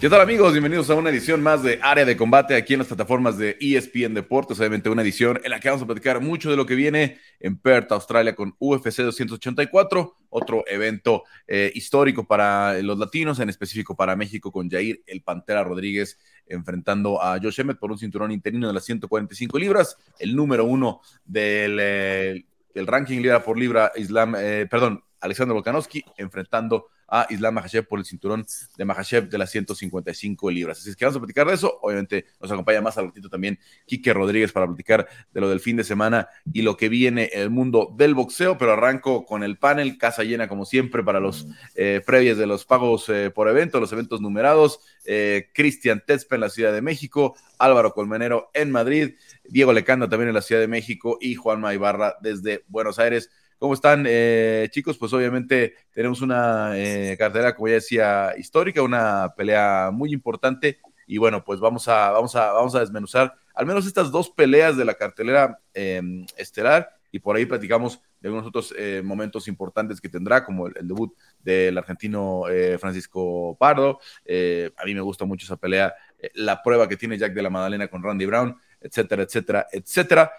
¿Qué tal amigos? Bienvenidos a una edición más de Área de Combate aquí en las plataformas de ESPN Deportes, obviamente una edición en la que vamos a platicar mucho de lo que viene en Perth, Australia con UFC 284, otro evento eh, histórico para los latinos, en específico para México con Jair El Pantera Rodríguez enfrentando a Josh Emmett por un cinturón interino de las 145 libras, el número uno del, eh, ranking libra por libra, Islam, eh, perdón, Alexander Volkanovski enfrentando a Islam Makhachev por el cinturón de Makhachev de las 155 libras. Así es que vamos a platicar de eso. Obviamente nos acompaña más al ratito también Quique Rodríguez para platicar de lo del fin de semana y lo que viene en el mundo del boxeo, pero arranco con el panel, casa llena como siempre para los eh, previos de los pagos eh, por evento, los eventos numerados. Eh, Cristian Tezpa en la Ciudad de México, Álvaro Colmenero en Madrid, Diego Lecanda también en la Ciudad de México y Juan Ibarra desde Buenos Aires. ¿Cómo están, eh, chicos? Pues obviamente tenemos una eh, cartera, como ya decía, histórica, una pelea muy importante. Y bueno, pues vamos a, vamos a, vamos a desmenuzar al menos estas dos peleas de la cartelera em, estelar y por ahí platicamos de algunos otros eh, momentos importantes que tendrá, como el, debut del argentino Francisco Pardo. a mí me gusta mucho esa pelea, la prueba que tiene Jack de la Madalena con Randy Brown, etcétera, etcétera, etcétera.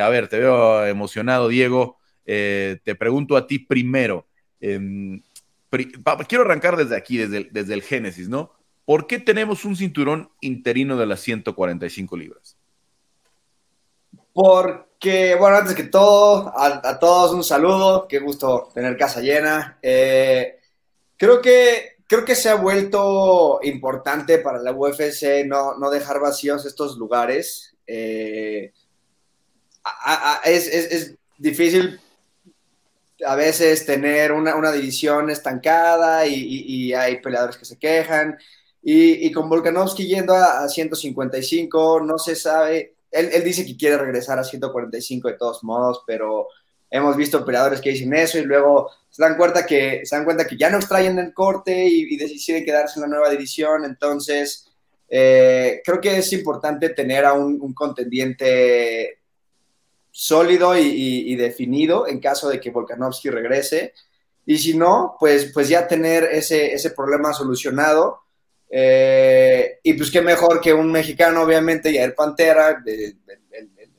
a ver, te veo emocionado, Diego. Eh, te pregunto a ti primero, em, quiero arrancar desde aquí, desde el, Génesis, ¿no? ¿Por qué tenemos un cinturón interino de las 145 libras? Porque, bueno, antes que todo, a, todos un saludo, qué gusto tener casa llena. Eh, creo, que, creo que se ha vuelto importante para la UFC no, no dejar vacíos estos lugares. Eh, es, difícil a veces tener una, división estancada y, hay peleadores que se quejan. Y, con Volkanovski yendo a, 155, no se sabe. Él, dice que quiere regresar a 145 de todos modos, pero hemos visto peleadores que dicen eso y luego se dan cuenta que, se dan cuenta que ya no extraen el corte y, deciden quedarse en la nueva división. Entonces, eh, creo que es importante tener a un contendiente sólido y, definido en caso de que Volkanovski regrese. Y si no, pues, pues ya tener ese, ese problema solucionado. Eh, y pues qué mejor que un mexicano, obviamente, Yair Pantera, el,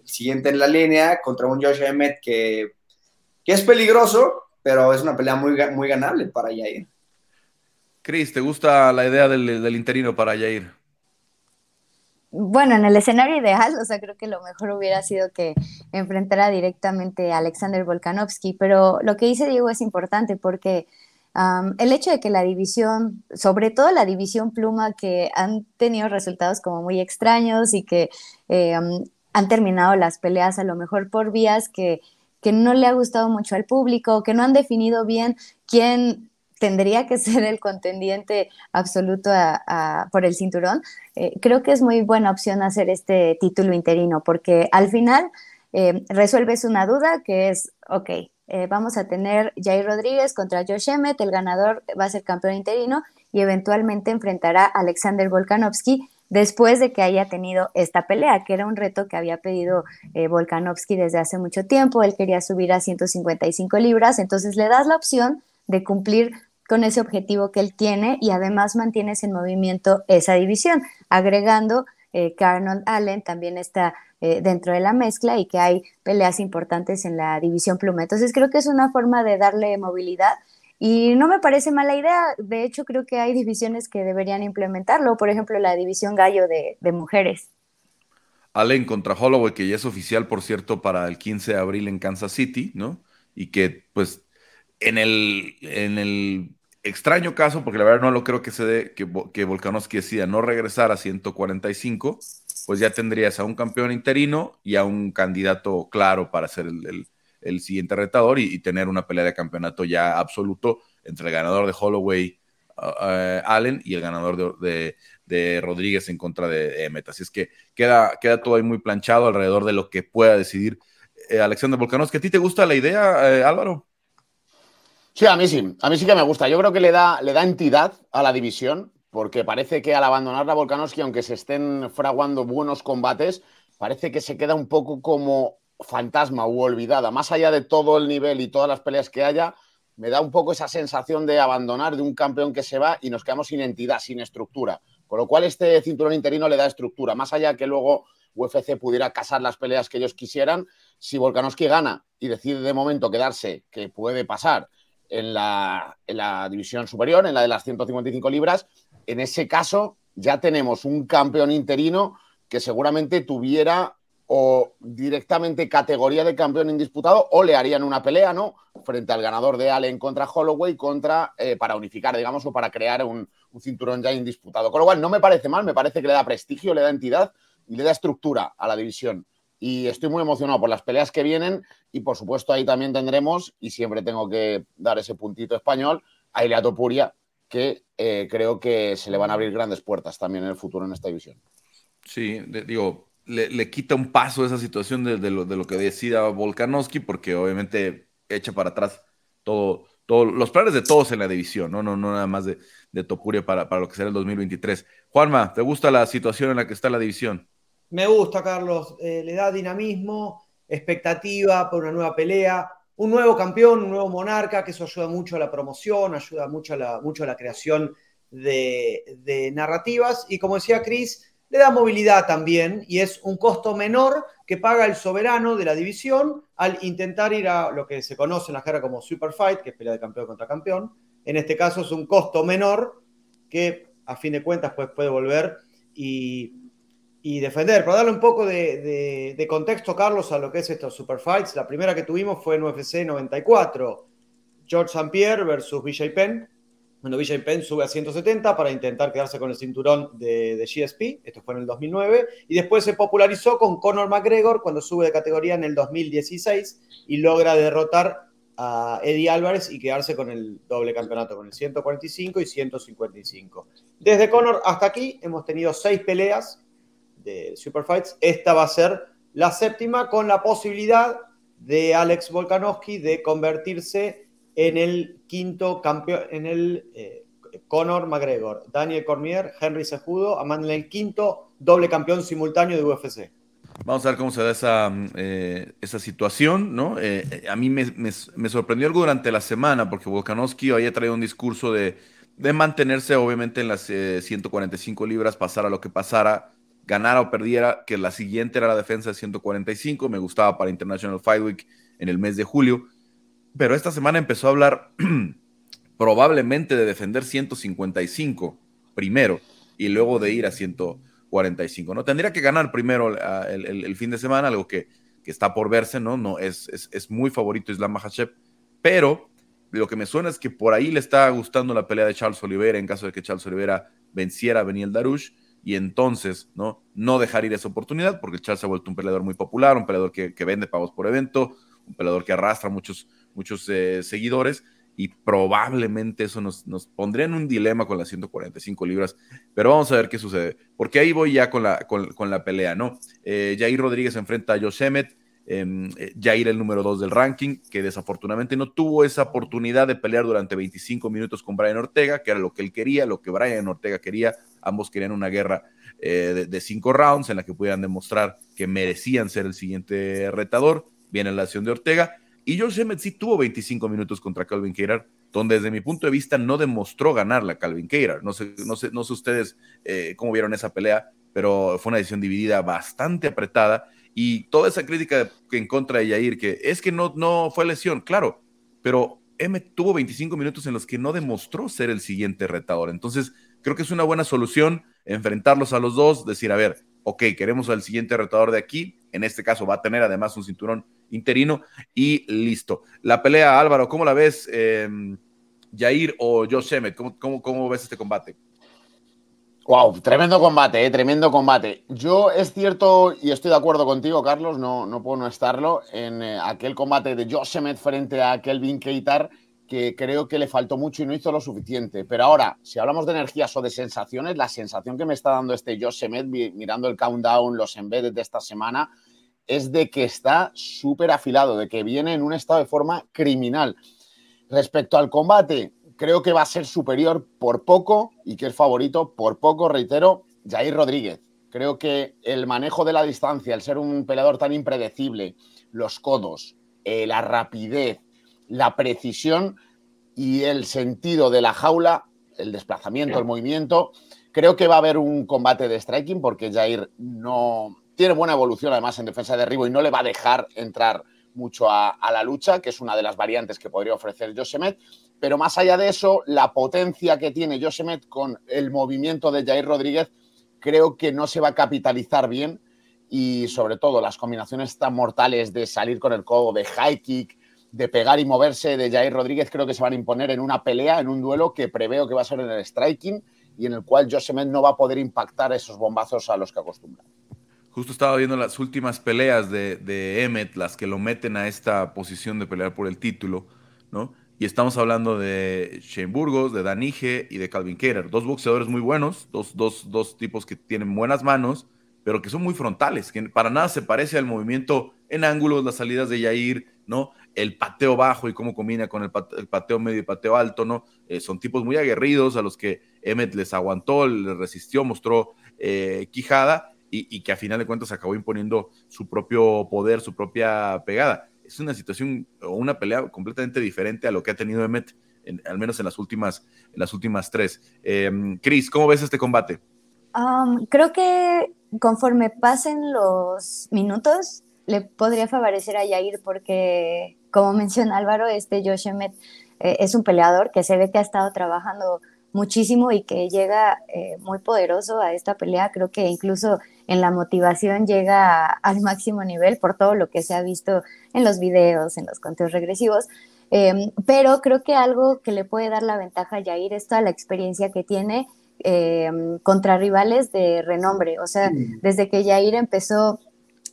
siguiente en la línea, contra un Josh Emmett que, que, es peligroso, pero es una pelea muy, muy ganable para Yair. Chris, ¿te gusta la idea del interino para Yair? Bueno, en el escenario ideal, o sea, creo que lo mejor hubiera sido que enfrentara directamente a Alexander Volkanovski, pero lo que dice Diego es importante porque el hecho de que la división, sobre todo la división pluma, que han tenido resultados como muy extraños y que eh, han terminado las peleas a lo mejor por vías que, que no le ha gustado mucho al público, que no han definido bien quién tendría que ser el contendiente absoluto por el cinturón, eh, creo que es muy buena opción hacer este título interino, porque al final eh, resuelves una duda que es, ok, eh, vamos a tener Jair Rodríguez contra Josh Emmett, el ganador va a ser campeón interino y eventualmente enfrentará a Alexander Volkanovski después de que haya tenido esta pelea, que era un reto que había pedido Volkanovski desde hace mucho tiempo, él quería subir a 155 libras, entonces le das la opción de cumplir con ese objetivo que él tiene y además mantienes en movimiento esa división, agregando eh, que Arnold Allen también está eh, dentro de la mezcla y que hay peleas importantes en la división pluma. Entonces creo que es una forma de darle movilidad y no me parece mala idea. De hecho, creo que hay divisiones que deberían implementarlo, por ejemplo, la división gallo de, de mujeres. Allen contra Holloway, que ya es oficial, por cierto, para el 15 de abril en Kansas City, ¿no? Y que, pues, en el, en el extraño caso, porque la verdad no lo creo que se dé, que, que Volkanovski decida no regresar a 145, pues ya tendrías a un campeón interino y a un candidato claro para ser el, siguiente retador y, tener una pelea de campeonato ya absoluto entre el ganador de Holloway uh, uh, Allen y el ganador de, Rodríguez en contra de Emmet. Así es que queda, queda todo ahí muy planchado alrededor de lo que pueda decidir eh, Alexander Volkanovski. ¿A ti te gusta la idea, eh, Álvaro? Sí, a mí sí, a mí sí que me gusta. Yo creo que le da, le da entidad a la división, porque parece que al abandonar la Volkanovski, aunque se estén fraguando buenos combates, parece que se queda un poco como fantasma u olvidada. Más allá de todo el nivel y todas las peleas que haya, me da un poco esa sensación de abandonar de un campeón que se va y nos quedamos sin entidad, sin estructura. Con lo cual, este cinturón interino le da estructura. Más allá que luego UFC pudiera casar las peleas que ellos quisieran, si Volkanovski gana y decide de momento quedarse, que puede pasar, en la, división superior, en la de las 155 libras, en ese caso ya tenemos un campeón interino que seguramente tuviera o directamente categoría de campeón indisputado o le harían una pelea, ¿no? Frente al ganador de Allen contra Holloway contra, eh, para unificar, digamos, o para crear un, cinturón ya indisputado. Con lo cual, no me parece mal, me parece que le da prestigio, le da entidad y le da estructura a la división. Y estoy muy emocionado por las peleas que vienen y, por supuesto, ahí también tendremos, y siempre tengo que dar ese puntito español, a Ilea Topuria, que eh, creo que se le van a abrir grandes puertas también en el futuro en esta división. Sí, digo, le, quita un paso esa situación de, lo, de, lo, que decida Volkanovski, porque obviamente echa para atrás todo, todo, los planes de todos en la división, no, no, no nada más de, de Topuria para, para lo que será el 2023. Juanma, ¿te gusta la situación en la que está la división? Me gusta, Carlos. Eh, le da dinamismo, expectativa por una nueva pelea, un nuevo campeón, un nuevo monarca, que eso ayuda mucho a la promoción, ayuda mucho a la, creación de, de narrativas. Y como decía Cris, le da movilidad también y es un costo menor que paga el soberano de la división al intentar ir a lo que se conoce en la jerga como Super Fight, que es pelea de campeón contra campeón. En este caso es un costo menor que a fin de cuentas pues, puede volver y, defender. Para darle un poco de, de, contexto, Carlos, a lo que es estos Super Fights, la primera que tuvimos fue en UFC 94. George St. Pierre versus BJ Penn cuando Vijay Penn sube a 170 para intentar quedarse con el cinturón de, GSP, esto fue en el 2009, y después se popularizó con Conor McGregor cuando sube de categoría en el 2016 y logra derrotar a Eddie Álvarez y quedarse con el doble campeonato, con el 145 y 155. Desde Conor hasta aquí hemos tenido seis peleas de Superfights, esta va a ser la séptima con la posibilidad de Alex Volkanovski de convertirse en el quinto campeón, en el eh, Conor McGregor, Daniel Cormier, Henry Sejudo, Amanda el quinto doble campeón simultáneo de UFC. Vamos a ver cómo se da esa, eh, esa situación, ¿no? Eh, a mí me, sorprendió algo durante la semana porque Volkanovski había traído un discurso de, de mantenerse obviamente en las 145 libras, pasara lo que pasara, ganara o perdiera, que la siguiente era la defensa de 145, me gustaba para International Fight Week en el mes de julio pero esta semana empezó a hablar probablemente de defender 155 primero y luego de ir a 145. ¿no? Tendría que ganar primero ah, el, fin de semana, algo que, que, está por verse, ¿no? no es, es, muy favorito Islam Makhachev, pero lo que me suena es que por ahí le está gustando la pelea de Charles Oliveira en caso de que Charles Oliveira venciera a Beniel Darush y entonces no, no dejar ir esa oportunidad porque Charles se ha vuelto un peleador muy popular, un peleador que, que vende pagos por evento, un peleador que arrastra muchos muchos eh, seguidores y probablemente eso nos, nos, pondría en un dilema con las 145 libras, pero vamos a ver qué sucede, porque ahí voy ya con la, con, la pelea, ¿no? Eh, Jair Rodríguez enfrenta a Josh eh, Jair el número 2 del ranking, que desafortunadamente no tuvo esa oportunidad de pelear durante 25 minutos con Brian Ortega, que era lo que él quería, lo que Brian Ortega quería, ambos querían una guerra de, de, cinco rounds en la que pudieran demostrar que merecían ser el siguiente retador, viene la acción de Ortega, y Josh Emmett sí tuvo 25 minutos contra Calvin Keirar, donde desde mi punto de vista no demostró ganarla a Calvin Keirar. No sé, no sé, no sé ustedes eh, cómo vieron esa pelea, pero fue una decisión dividida bastante apretada. Y toda esa crítica en contra de Yair, que es que no, no fue lesión, claro, pero Emmett tuvo 25 minutos en los que no demostró ser el siguiente retador. Entonces, creo que es una buena solución enfrentarlos a los dos, decir, a ver, ok, queremos al siguiente retador de aquí, en este caso va a tener además un cinturón interino y listo. La pelea, Álvaro, ¿cómo la ves? Eh, Jair o Josh Emmett, ¿cómo, cómo, ves este combate? Wow, tremendo combate, eh, tremendo combate. Yo es cierto y estoy de acuerdo contigo, Carlos, no, no puedo no estarlo, en eh, aquel combate de Josh Emmett frente a Kelvin Keitar, que creo que le faltó mucho y no hizo lo suficiente. Pero ahora, si hablamos de energías o de sensaciones, la sensación que me está dando este Josh Emmett mirando el countdown, los embedded de esta semana, es de que está súper afilado, de que viene en un estado de forma criminal. Respecto al combate, creo que va a ser superior por poco y que es favorito por poco, reitero, Jair Rodríguez. Creo que el manejo de la distancia, el ser un peleador tan impredecible, los codos, eh, la rapidez, la precisión y el sentido de la jaula, el desplazamiento, el movimiento, Creo que va a haber un combate de striking porque Jair no tiene buena evolución además en defensa de derribo y no le va a dejar entrar mucho a, la lucha, que es una de las variantes que podría ofrecer Josemet. Pero más allá de eso, la potencia que tiene Josemet con el movimiento de Jair Rodríguez creo que no se va a capitalizar bien y sobre todo las combinaciones tan mortales de salir con el codo, de high kick, de pegar y moverse de Jair Rodríguez creo que se van a imponer en una pelea, en un duelo que preveo que va a ser en el striking y en el cual Josemet no va a poder impactar esos bombazos a los que acostumbra. Justo estaba viendo las últimas peleas de, de Emmet, las que lo meten a esta posición de pelear por el título, ¿no? Y estamos hablando de Shane Burgos, de Danige y de Calvin Keller. Dos boxeadores muy buenos, dos, dos, dos tipos que tienen buenas manos, pero que son muy frontales, que para nada se parece al movimiento en ángulos, las salidas de Yair, ¿no? El pateo bajo y cómo combina con el, pateo medio y pateo alto, ¿no? Eh, son tipos muy aguerridos a los que Emmet les aguantó, les resistió, mostró eh, quijada y, que a final de cuentas acabó imponiendo su propio poder, su propia pegada. Es una situación o una pelea completamente diferente a lo que ha tenido Emmet, al menos en las últimas, en las últimas tres. Eh, Chris, ¿cómo ves este combate? Um, creo que conforme pasen los minutos, le podría favorecer a Yair porque, como menciona Álvaro, este Josh Emmett eh, es un peleador que se ve que ha estado trabajando muchísimo y que llega eh, muy poderoso a esta pelea. Creo que incluso en la motivación llega al máximo nivel por todo lo que se ha visto en los videos, en los conteos regresivos. Em, pero creo que algo que le puede dar la ventaja a Yair es toda la experiencia que tiene em, contra rivales de renombre. O sea, desde que Yair empezó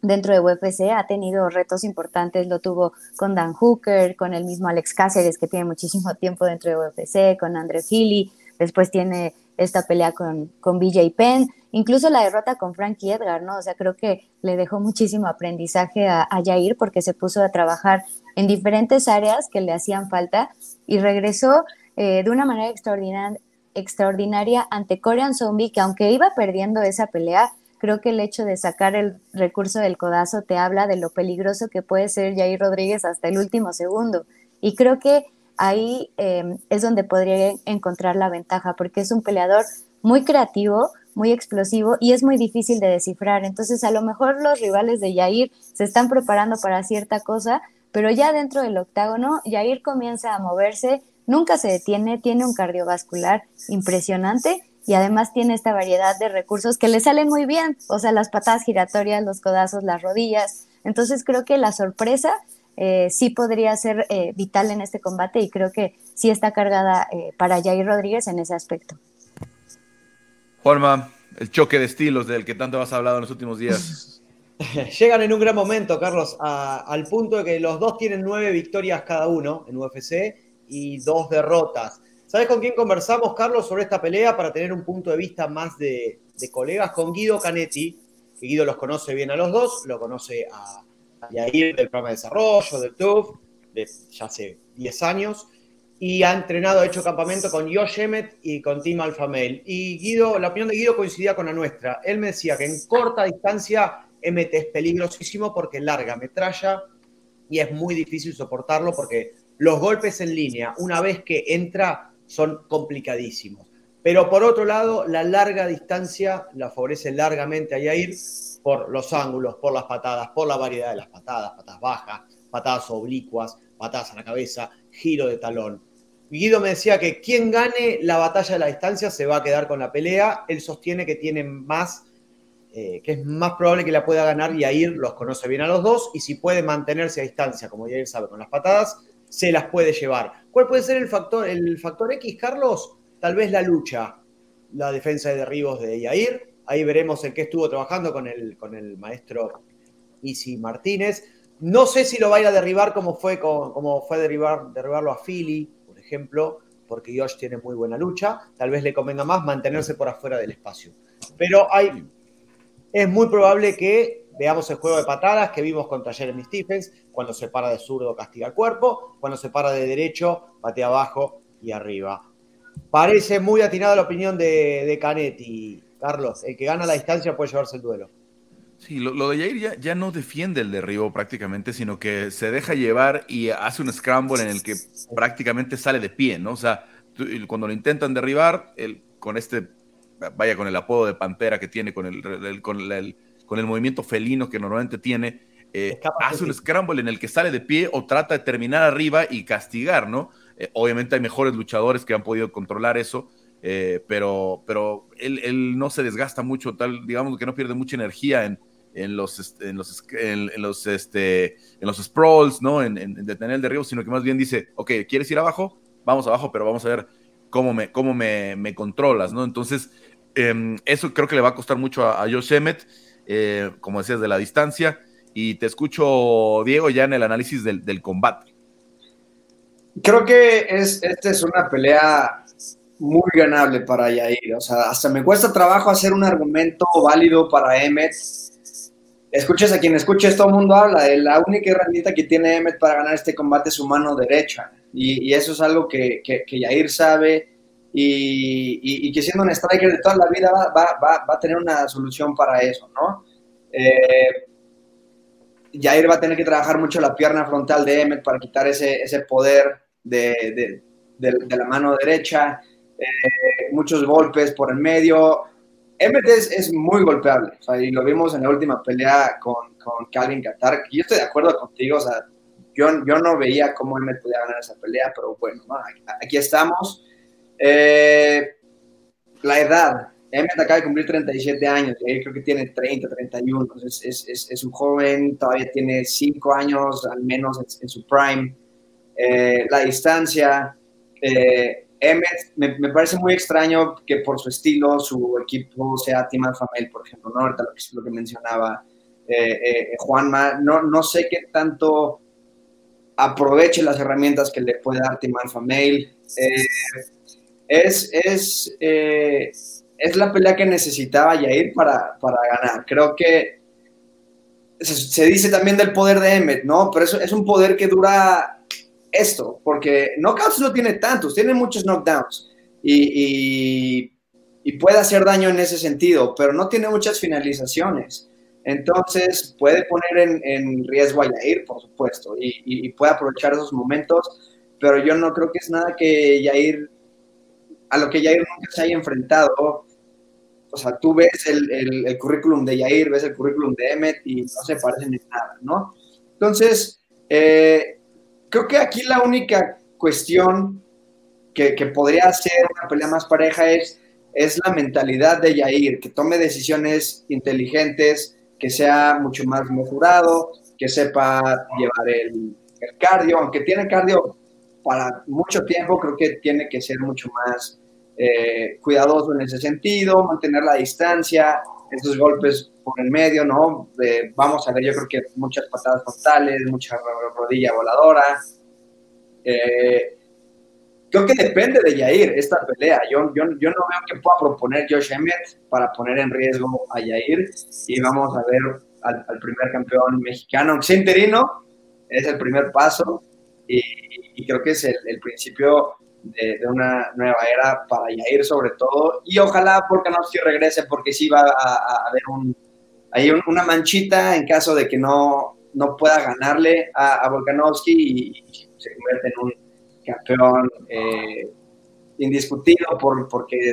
dentro de UFC ha tenido retos importantes, lo tuvo con Dan Hooker, con el mismo Alex Cáceres, que tiene muchísimo tiempo dentro de UFC, con André Philly, después tiene esta pelea con, con BJ Penn, incluso la derrota con Frankie Edgar, ¿no? O sea, creo que le dejó muchísimo aprendizaje a, a Jair porque se puso a trabajar en diferentes áreas que le hacían falta y regresó eh, de una manera extraordinaria, extraordinaria ante Korean Zombie, que aunque iba perdiendo esa pelea, creo que el hecho de sacar el recurso del codazo te habla de lo peligroso que puede ser Jair Rodríguez hasta el último segundo. Y creo que ahí em, es donde podría encontrar la ventaja, porque es un peleador muy creativo, muy explosivo y es muy difícil de descifrar. Entonces, a lo mejor los rivales de Yair se están preparando para cierta cosa, pero ya dentro del octágono, Yair comienza a moverse, nunca se detiene, tiene un cardiovascular impresionante y además tiene esta variedad de recursos que le salen muy bien, o sea, las patadas giratorias, los codazos, las rodillas. Entonces, creo que la sorpresa eh, sí podría ser eh, vital en este combate y creo que sí está cargada eh, para Jair Rodríguez en ese aspecto. Juanma, el choque de estilos del que tanto has hablado en los últimos días. Llegan en un gran momento, Carlos, al punto de que los dos tienen nueve victorias cada uno en UFC y dos derrotas. ¿Sabes con quién conversamos, Carlos, sobre esta pelea para tener un punto de vista más de, de colegas? Con Guido Canetti, que Guido los conoce bien a los dos, lo conoce a, Yair del programa de desarrollo, del TUF, de ya hace 10 años, y ha entrenado, ha hecho campamento con Josh Emmett y con Tim Alfamel. Y Guido, la opinión de Guido coincidía con la nuestra. Él me decía que en corta distancia Emmett es peligrosísimo porque larga metralla y es muy difícil soportarlo porque los golpes en línea, una vez que entra, son complicadísimos. Pero por otro lado, la larga distancia la favorece largamente a Yair por los ángulos, por las patadas, por la variedad de las patadas, patadas bajas, patadas oblicuas, patadas a la cabeza, giro de talón. Guido me decía que quien gane la batalla de la distancia se va a quedar con la pelea. Él sostiene que tiene más, eh, que es más probable que la pueda ganar Yair, los conoce bien a los dos, y si puede mantenerse a distancia, como Yair sabe, con las patadas, se las puede llevar. ¿Cuál puede ser el factor, el factor X, Carlos? Tal vez la lucha, la defensa de derribos de Yair, Ahí veremos en qué estuvo trabajando con el, con el maestro Isi Martínez. No sé si lo va a ir a derribar como fue, como fue derribar, derribarlo a Philly, por ejemplo, porque Josh tiene muy buena lucha. Tal vez le convenga más mantenerse por afuera del espacio. Pero hay, es muy probable que veamos el juego de patadas que vimos contra Jeremy Stephens, cuando se para de zurdo castiga el cuerpo, cuando se para de derecho patea abajo y arriba. Parece muy atinada la opinión de, de Canetti, Carlos, el que gana la distancia puede llevarse el duelo. Sí, lo, de Jair ya, no defiende el derribo prácticamente, sino que se deja llevar y hace un scramble en el que prácticamente sale de pie, ¿no? O sea, cuando lo intentan derribar, con este vaya con el apodo de Pantera que tiene, con el, con el, con el movimiento felino que normalmente tiene, eh, hace un scramble en el que sale de pie o trata de terminar arriba y castigar, ¿no? Eh, obviamente hay mejores luchadores que han podido controlar eso, eh, pero, pero él, él, no se desgasta mucho, tal, digamos que no pierde mucha energía en, en los, en los, en, los, este, en los sprawls, ¿no? En, en, detener el derribo, sino que más bien dice, ok, ¿quieres ir abajo? Vamos abajo, pero vamos a ver cómo me, cómo me, me controlas, ¿no? Entonces, eh, eso creo que le va a costar mucho a, a Josh Emmett, eh, como decías, de la distancia. Y te escucho, Diego, ya en el análisis del, del combate. Creo que es, esta es una pelea muy ganable para Yair. O sea, hasta me cuesta trabajo hacer un argumento válido para Emmet. Escuches a quien escuches, todo el mundo habla de la única herramienta que tiene Emmet para ganar este combate es su mano derecha. Y, eso es algo que, que, que Yair sabe y, que siendo un striker de toda la vida va, va, va, va a tener una solución para eso, ¿no? Eh, va a tener que trabajar mucho la pierna frontal de Emmet para quitar ese, ese poder de, de, de, la mano derecha, eh, muchos golpes por el medio. Emmet es, muy golpeable, y lo vimos en la última pelea con, con Calvin Qatar. Yo estoy de acuerdo contigo, o sea, yo, yo no veía cómo Emmet podía ganar esa pelea, pero bueno, ¿no? aquí estamos. Eh, la edad, Emmet acaba de cumplir 37 años, y creo que tiene 30, 31, es, es, es, un joven, todavía tiene 5 años al menos en, en su prime. Eh, la distancia, eh, Emmet, me, parece muy extraño que por su estilo su equipo sea Team Alpha por ejemplo, ¿no? Ahorita lo que, lo que mencionaba eh, Juanma, no, no sé qué tanto aproveche las herramientas que le puede dar Team Alpha Male. es, es es la pelea que necesitaba Yair para, para ganar. Creo que se, dice también del poder de Emmet, ¿no? Pero es un poder que dura esto, porque knockouts no tiene tantos, tiene muchos knockdowns y, y, y, puede hacer daño en ese sentido, pero no tiene muchas finalizaciones. Entonces puede poner en, en riesgo a Yair, por supuesto, y, y, puede aprovechar esos momentos, pero yo no creo que es nada que Yair, a lo que Yair nunca se haya enfrentado o sea, tú ves el, el, el, currículum de Yair, ves el currículum de Emmet y no se parecen en nada, ¿no? Entonces, eh, creo que aquí la única cuestión que, podría ser una pelea más pareja es, es la mentalidad de Yair, que tome decisiones inteligentes, que sea mucho más mesurado, que sepa llevar el, el cardio, aunque tiene cardio para mucho tiempo, creo que tiene que ser mucho más eh, cuidadoso en ese sentido, mantener la distancia, esos golpes por el medio, ¿no? Eh, vamos a ver, yo creo que muchas patadas frontales, mucha rodilla voladora. Eh, creo que depende de Yair esta pelea. Yo, yo, yo, no veo que pueda proponer Josh Emmett para poner en riesgo a Yair y vamos a ver al, al primer campeón mexicano, que interino, es el primer paso y, y creo que es el, el principio de, de, una nueva era para Yair sobre todo, y ojalá Volkanovski regrese porque sí va a, haber un, un, una manchita en caso de que no, no pueda ganarle a, Volkanovski y, se convierte en un campeón eh, indiscutido por, porque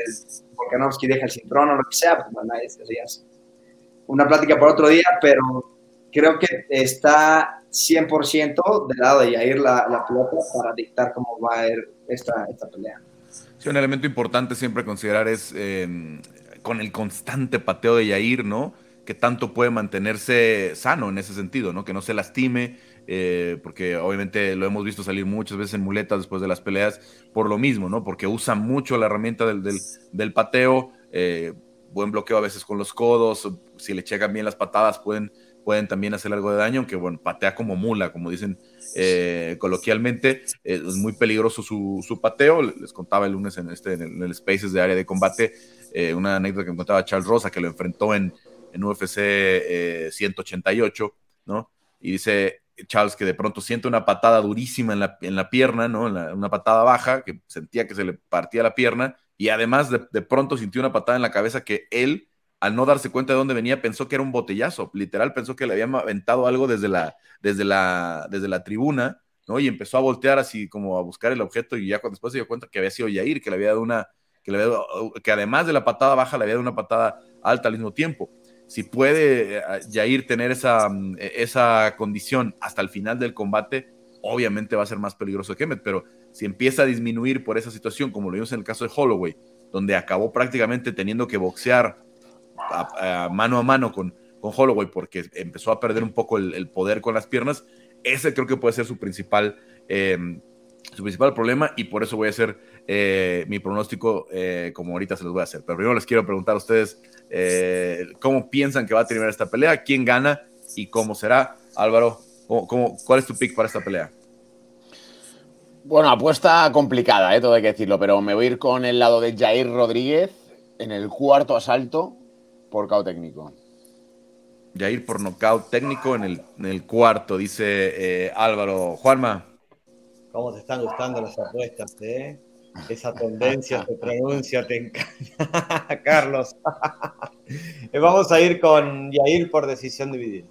Volkanovski deja el cinturón o lo que sea, pues una plática por otro día, pero creo que está 100% del lado de Yair la, la pelota para dictar cómo va a ir esta, esta pelea. Sí, un elemento importante siempre considerar es eh, con el constante pateo de Yair, ¿no? Que tanto puede mantenerse sano en ese sentido, ¿no? Que no se lastime, eh, porque obviamente lo hemos visto salir muchas veces en muletas después de las peleas por lo mismo, ¿no? Porque usa mucho la herramienta del, del, pateo, eh, buen bloqueo a veces con los codos, si le checan bien las patadas pueden, pueden también hacer algo de daño, aunque bueno, patea como mula, como dicen eh, coloquialmente. Es muy peligroso su, su, pateo. Les contaba el lunes en, este, en, el, en el Spaces de área de combate eh, una anécdota que me contaba Charles Rosa, que lo enfrentó en, en UFC 188, ¿no? Y dice Charles que de pronto siente una patada durísima en la, en la pierna, ¿no? La, una patada baja, que sentía que se le partía la pierna, y además de, de pronto sintió una patada en la cabeza que él al no darse cuenta de dónde venía, pensó que era un botellazo, literal pensó que le habían aventado algo desde la, desde la, desde la tribuna, ¿no? Y empezó a voltear así como a buscar el objeto y ya después se dio cuenta que había sido Yair, que le había dado una, que, le que además de la patada baja le había dado una patada alta al mismo tiempo. Si puede Jair eh, tener esa, mm, esa condición hasta el final del combate, obviamente va a ser más peligroso que Kemet, pero si empieza a disminuir por esa situación, como lo vimos en el caso de Holloway, donde acabó prácticamente teniendo que boxear mano a mano con, con Holloway porque empezó a perder un poco el, poder con las piernas, ese creo que puede ser su principal, eh, su principal problema y por eso voy a hacer eh, mi pronóstico como ahorita se los voy a hacer. Pero primero les quiero preguntar a ustedes eh, cómo piensan que va a terminar esta pelea, quién gana y cómo será. Álvaro, ¿cómo, cuál es tu pick para esta pelea? Bueno, apuesta complicada, ¿eh? todo hay que decirlo, pero me voy a ir con el lado de Jair Rodríguez en el cuarto asalto por KO técnico. Jair por nocaut técnico en el, cuarto, dice eh, Álvaro. Juanma. ¿Cómo te están gustando las apuestas, eh? Esa tendencia te pronuncia, te encanta, Carlos. Vamos a ir con Yair por decisión dividida.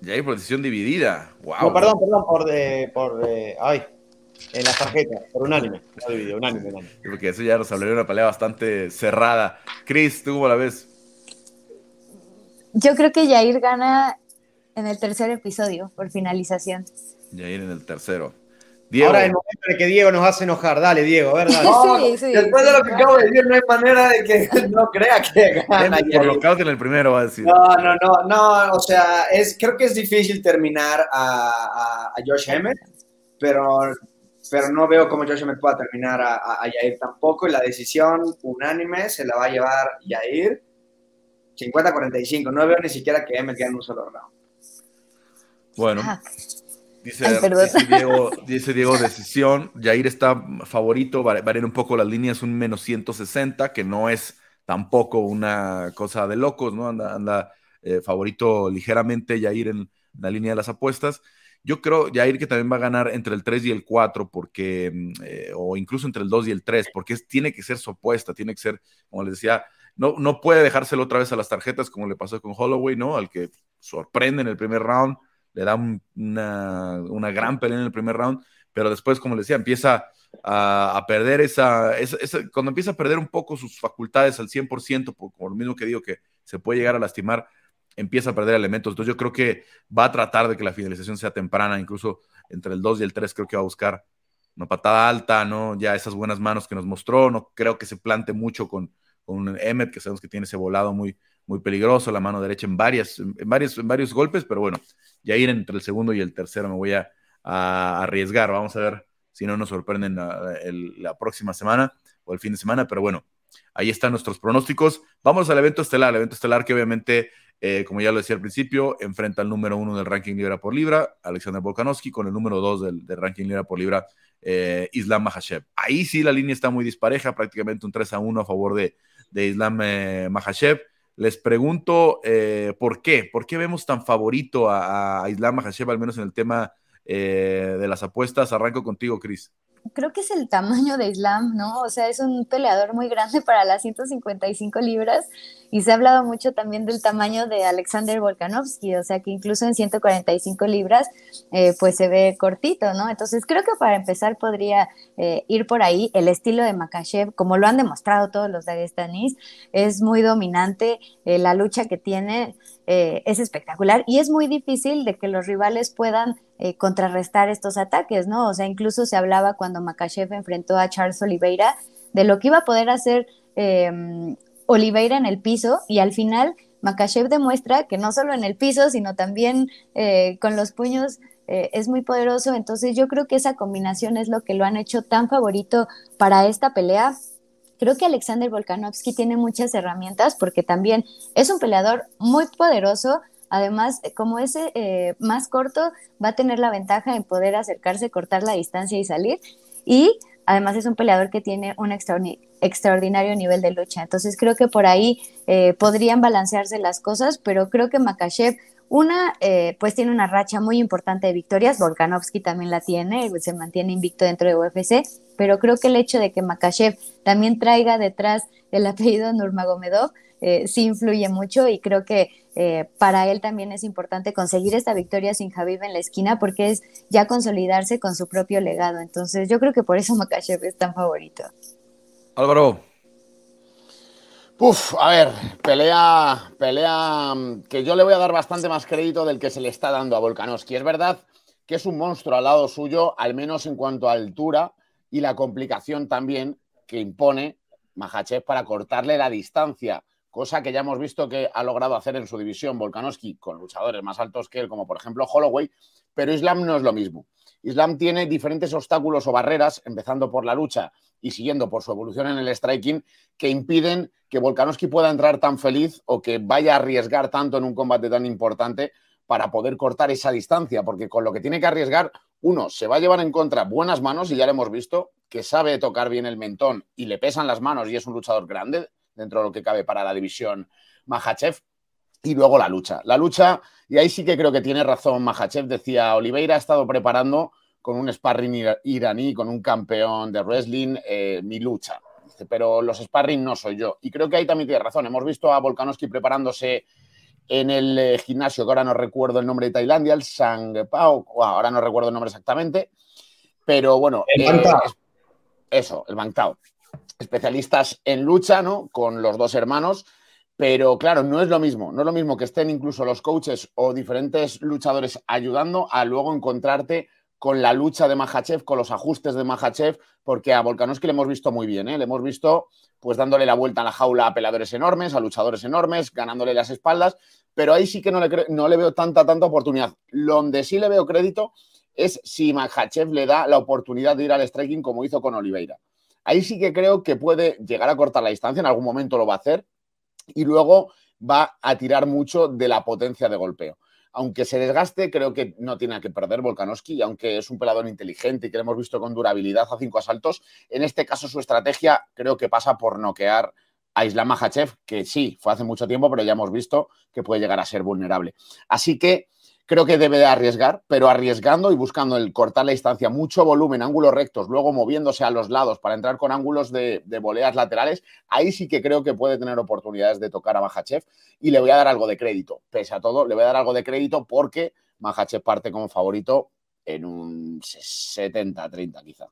Yair por decisión dividida. Wow. No, perdón, perdón, por de, por ay, en la tarjeta, por unánime, no dividido, unánime, unánime. Porque eso ya nos hablaría de una pelea bastante cerrada. Chris, ¿tú cómo la ves? Yo creo que Yair gana en el tercer episodio, por finalización. Yair en el tercero. Ahora es el momento de que Diego nos hace enojar. Dale, Diego, ¿verdad? sí, sí, después de lo que acabo de decir, no hay manera de que no crea que gana. Por lo en el primero, va a decir. No, no, no, no. O sea, es, creo que es difícil terminar a, a, Josh Emmett, pero, pero no veo cómo Josh Emmett pueda terminar a, a, Yair tampoco. Y la decisión unánime se la va a llevar Yair 50-45. No veo ni siquiera que Emmett gane un solo round. Bueno. Dice, dice, Diego, decisión. Jair está favorito, varían un poco las líneas, un menos 160, que no es tampoco una cosa de locos, ¿no? Anda, anda eh, favorito ligeramente Jair en la línea de las apuestas. Yo creo, Jair, que también va a ganar entre el 3 y el 4, porque, mm, eh, o incluso entre el 2 y el 3, porque tiene que ser su apuesta, tiene que ser, como les decía, no, no puede dejárselo otra vez a las tarjetas como le pasó con Holloway, ¿no? Al que sorprende en el primer round le da una, gran pelea en el primer round, pero después, como le decía, empieza a, perder esa, cuando empieza a perder un poco sus facultades al 100%, por, lo mismo que digo que se puede llegar a lastimar, empieza a perder elementos. Entonces yo creo que va a tratar de que la finalización sea temprana, incluso entre el 2 y el 3 creo que va a buscar una patada alta, ¿no? Ya esas buenas manos que nos mostró, no creo que se plante mucho con, con Emmet, que sabemos que tiene ese volado muy, muy peligroso, la mano derecha en, varias, en, varios, en varios golpes, pero bueno, ya ir entre el segundo y el tercero me voy a, arriesgar. Vamos a ver si no nos sorprenden la, próxima semana o el fin de semana, pero bueno, ahí están nuestros pronósticos. Vamos al evento estelar, el evento estelar que obviamente, eh, como ya lo decía al principio, enfrenta al número uno del ranking libra por libra, Alexander Volkanovski, con el número dos del, ranking libra por libra, eh, Islam Mahashev. Ahí sí la línea está muy dispareja, prácticamente un 3 a 1 a favor de, Islam eh, Mahashev. Les pregunto eh, por qué, por qué vemos tan favorito a, Islam Mahashev, al menos en el tema eh, de las apuestas. Arranco contigo, Cris creo que es el tamaño de Islam, ¿no? O sea, es un peleador muy grande para las 155 libras y se ha hablado mucho también del tamaño de Alexander Volkanovski, o sea, que incluso en 145 libras eh, pues se ve cortito, ¿no? Entonces creo que para empezar podría eh, ir por ahí. El estilo de Makachev, como lo han demostrado todos los dagestanís, es muy dominante, eh, la lucha que tiene es espectacular y es muy difícil de que los rivales puedan eh, contrarrestar estos ataques, ¿no? O sea, incluso se hablaba cuando Makachev enfrentó a Charles Oliveira de lo que iba a poder hacer em, Oliveira en el piso y al final Makachev demuestra que no solo en el piso, sino también eh, con los puños eh, es muy poderoso. Entonces yo creo que esa combinación es lo que lo han hecho tan favorito para esta pelea. Creo que Alexander Volkanovski tiene muchas herramientas porque también es un peleador muy poderoso, Además, como es eh, más corto, va a tener la ventaja en poder acercarse, cortar la distancia y salir. Y además es un peleador que tiene un extraordinario nivel de lucha. Entonces creo que por ahí eh, podrían balancearse las cosas, pero creo que Makachev, una, eh, pues tiene una racha muy importante de victorias, Volkanovski también la tiene, se mantiene invicto dentro de UFC, pero creo que el hecho de que Makachev también traiga detrás el apellido Nurmagomedov, eh, sí influye mucho y creo que eh, para él también es importante conseguir esta victoria sin Javib en la esquina porque es ya consolidarse con su propio legado. Entonces yo creo que por eso Makachev es tan favorito. Álvaro. Uf, a ver, pelea, pelea mm, que yo le voy a dar bastante más crédito del que se le está dando a Volkanovski. Es verdad que es un monstruo al lado suyo, al menos en cuanto a altura y la complicación también que impone Mahachev para cortarle la distancia, cosa que ya hemos visto que ha logrado hacer en su división Volkanovski con luchadores más altos que él, como por ejemplo Holloway, pero Islam no es lo mismo. Islam tiene diferentes obstáculos o barreras, empezando por la lucha y siguiendo por su evolución en el striking, que impiden que Volkanovski pueda entrar tan feliz o que vaya a arriesgar tanto en un combate tan importante para poder cortar esa distancia, porque con lo que tiene que arriesgar, uno, se va a llevar en contra buenas manos, y ya lo hemos visto, que sabe tocar bien el mentón y le pesan las manos y es un luchador grande dentro de lo que cabe para la división Mahachev, y luego la lucha. La lucha, y ahí sí que creo que tiene razón Mahachev, decía, Oliveira ha estado preparando con un sparring iraní, con un campeón de wrestling, eh, mi lucha. pero los sparring no soy yo. Y creo que ahí también tiene razón. Hemos visto a Volkanovski preparándose en el eh, gimnasio, que ahora no recuerdo el nombre de Tailandia, el Sangpao, ahora no recuerdo el nombre exactamente, pero bueno. El eh, eso, el Bangtao. Especialistas en lucha, ¿no? Con los dos hermanos pero claro, no es lo mismo, no es lo mismo que estén incluso los coaches o diferentes luchadores ayudando a luego encontrarte con la lucha de Mahachev, con los ajustes de Mahachev, porque a Volkanovski le hemos visto muy bien, ¿eh? le hemos visto pues dándole la vuelta a la jaula a peladores enormes, a luchadores enormes, ganándole las espaldas, pero ahí sí que no le, no le veo tanta, tanta oportunidad. Donde sí le veo crédito es si Mahachev le da la oportunidad de ir al striking como hizo con Oliveira. Ahí sí que creo que puede llegar a cortar la distancia, en algún momento lo va a hacer, y luego va a tirar mucho de la potencia de golpeo. Aunque se desgaste, creo que no tiene que perder Volkanovski, aunque es un pelador inteligente y que lo hemos visto con durabilidad a cinco asaltos, en este caso su estrategia creo que pasa por noquear a Islam Makhachev, que sí, fue hace mucho tiempo, pero ya hemos visto que puede llegar a ser vulnerable. Así que creo que debe de arriesgar, pero arriesgando y buscando el cortar la distancia, mucho volumen, ángulos rectos, luego moviéndose a los lados para entrar con ángulos de, de voleas laterales, ahí sí que creo que puede tener oportunidades de tocar a Mahachev y le voy a dar algo de crédito. Pese a todo, le voy a dar algo de crédito porque Mahachev parte como favorito en un 70-30 quizá.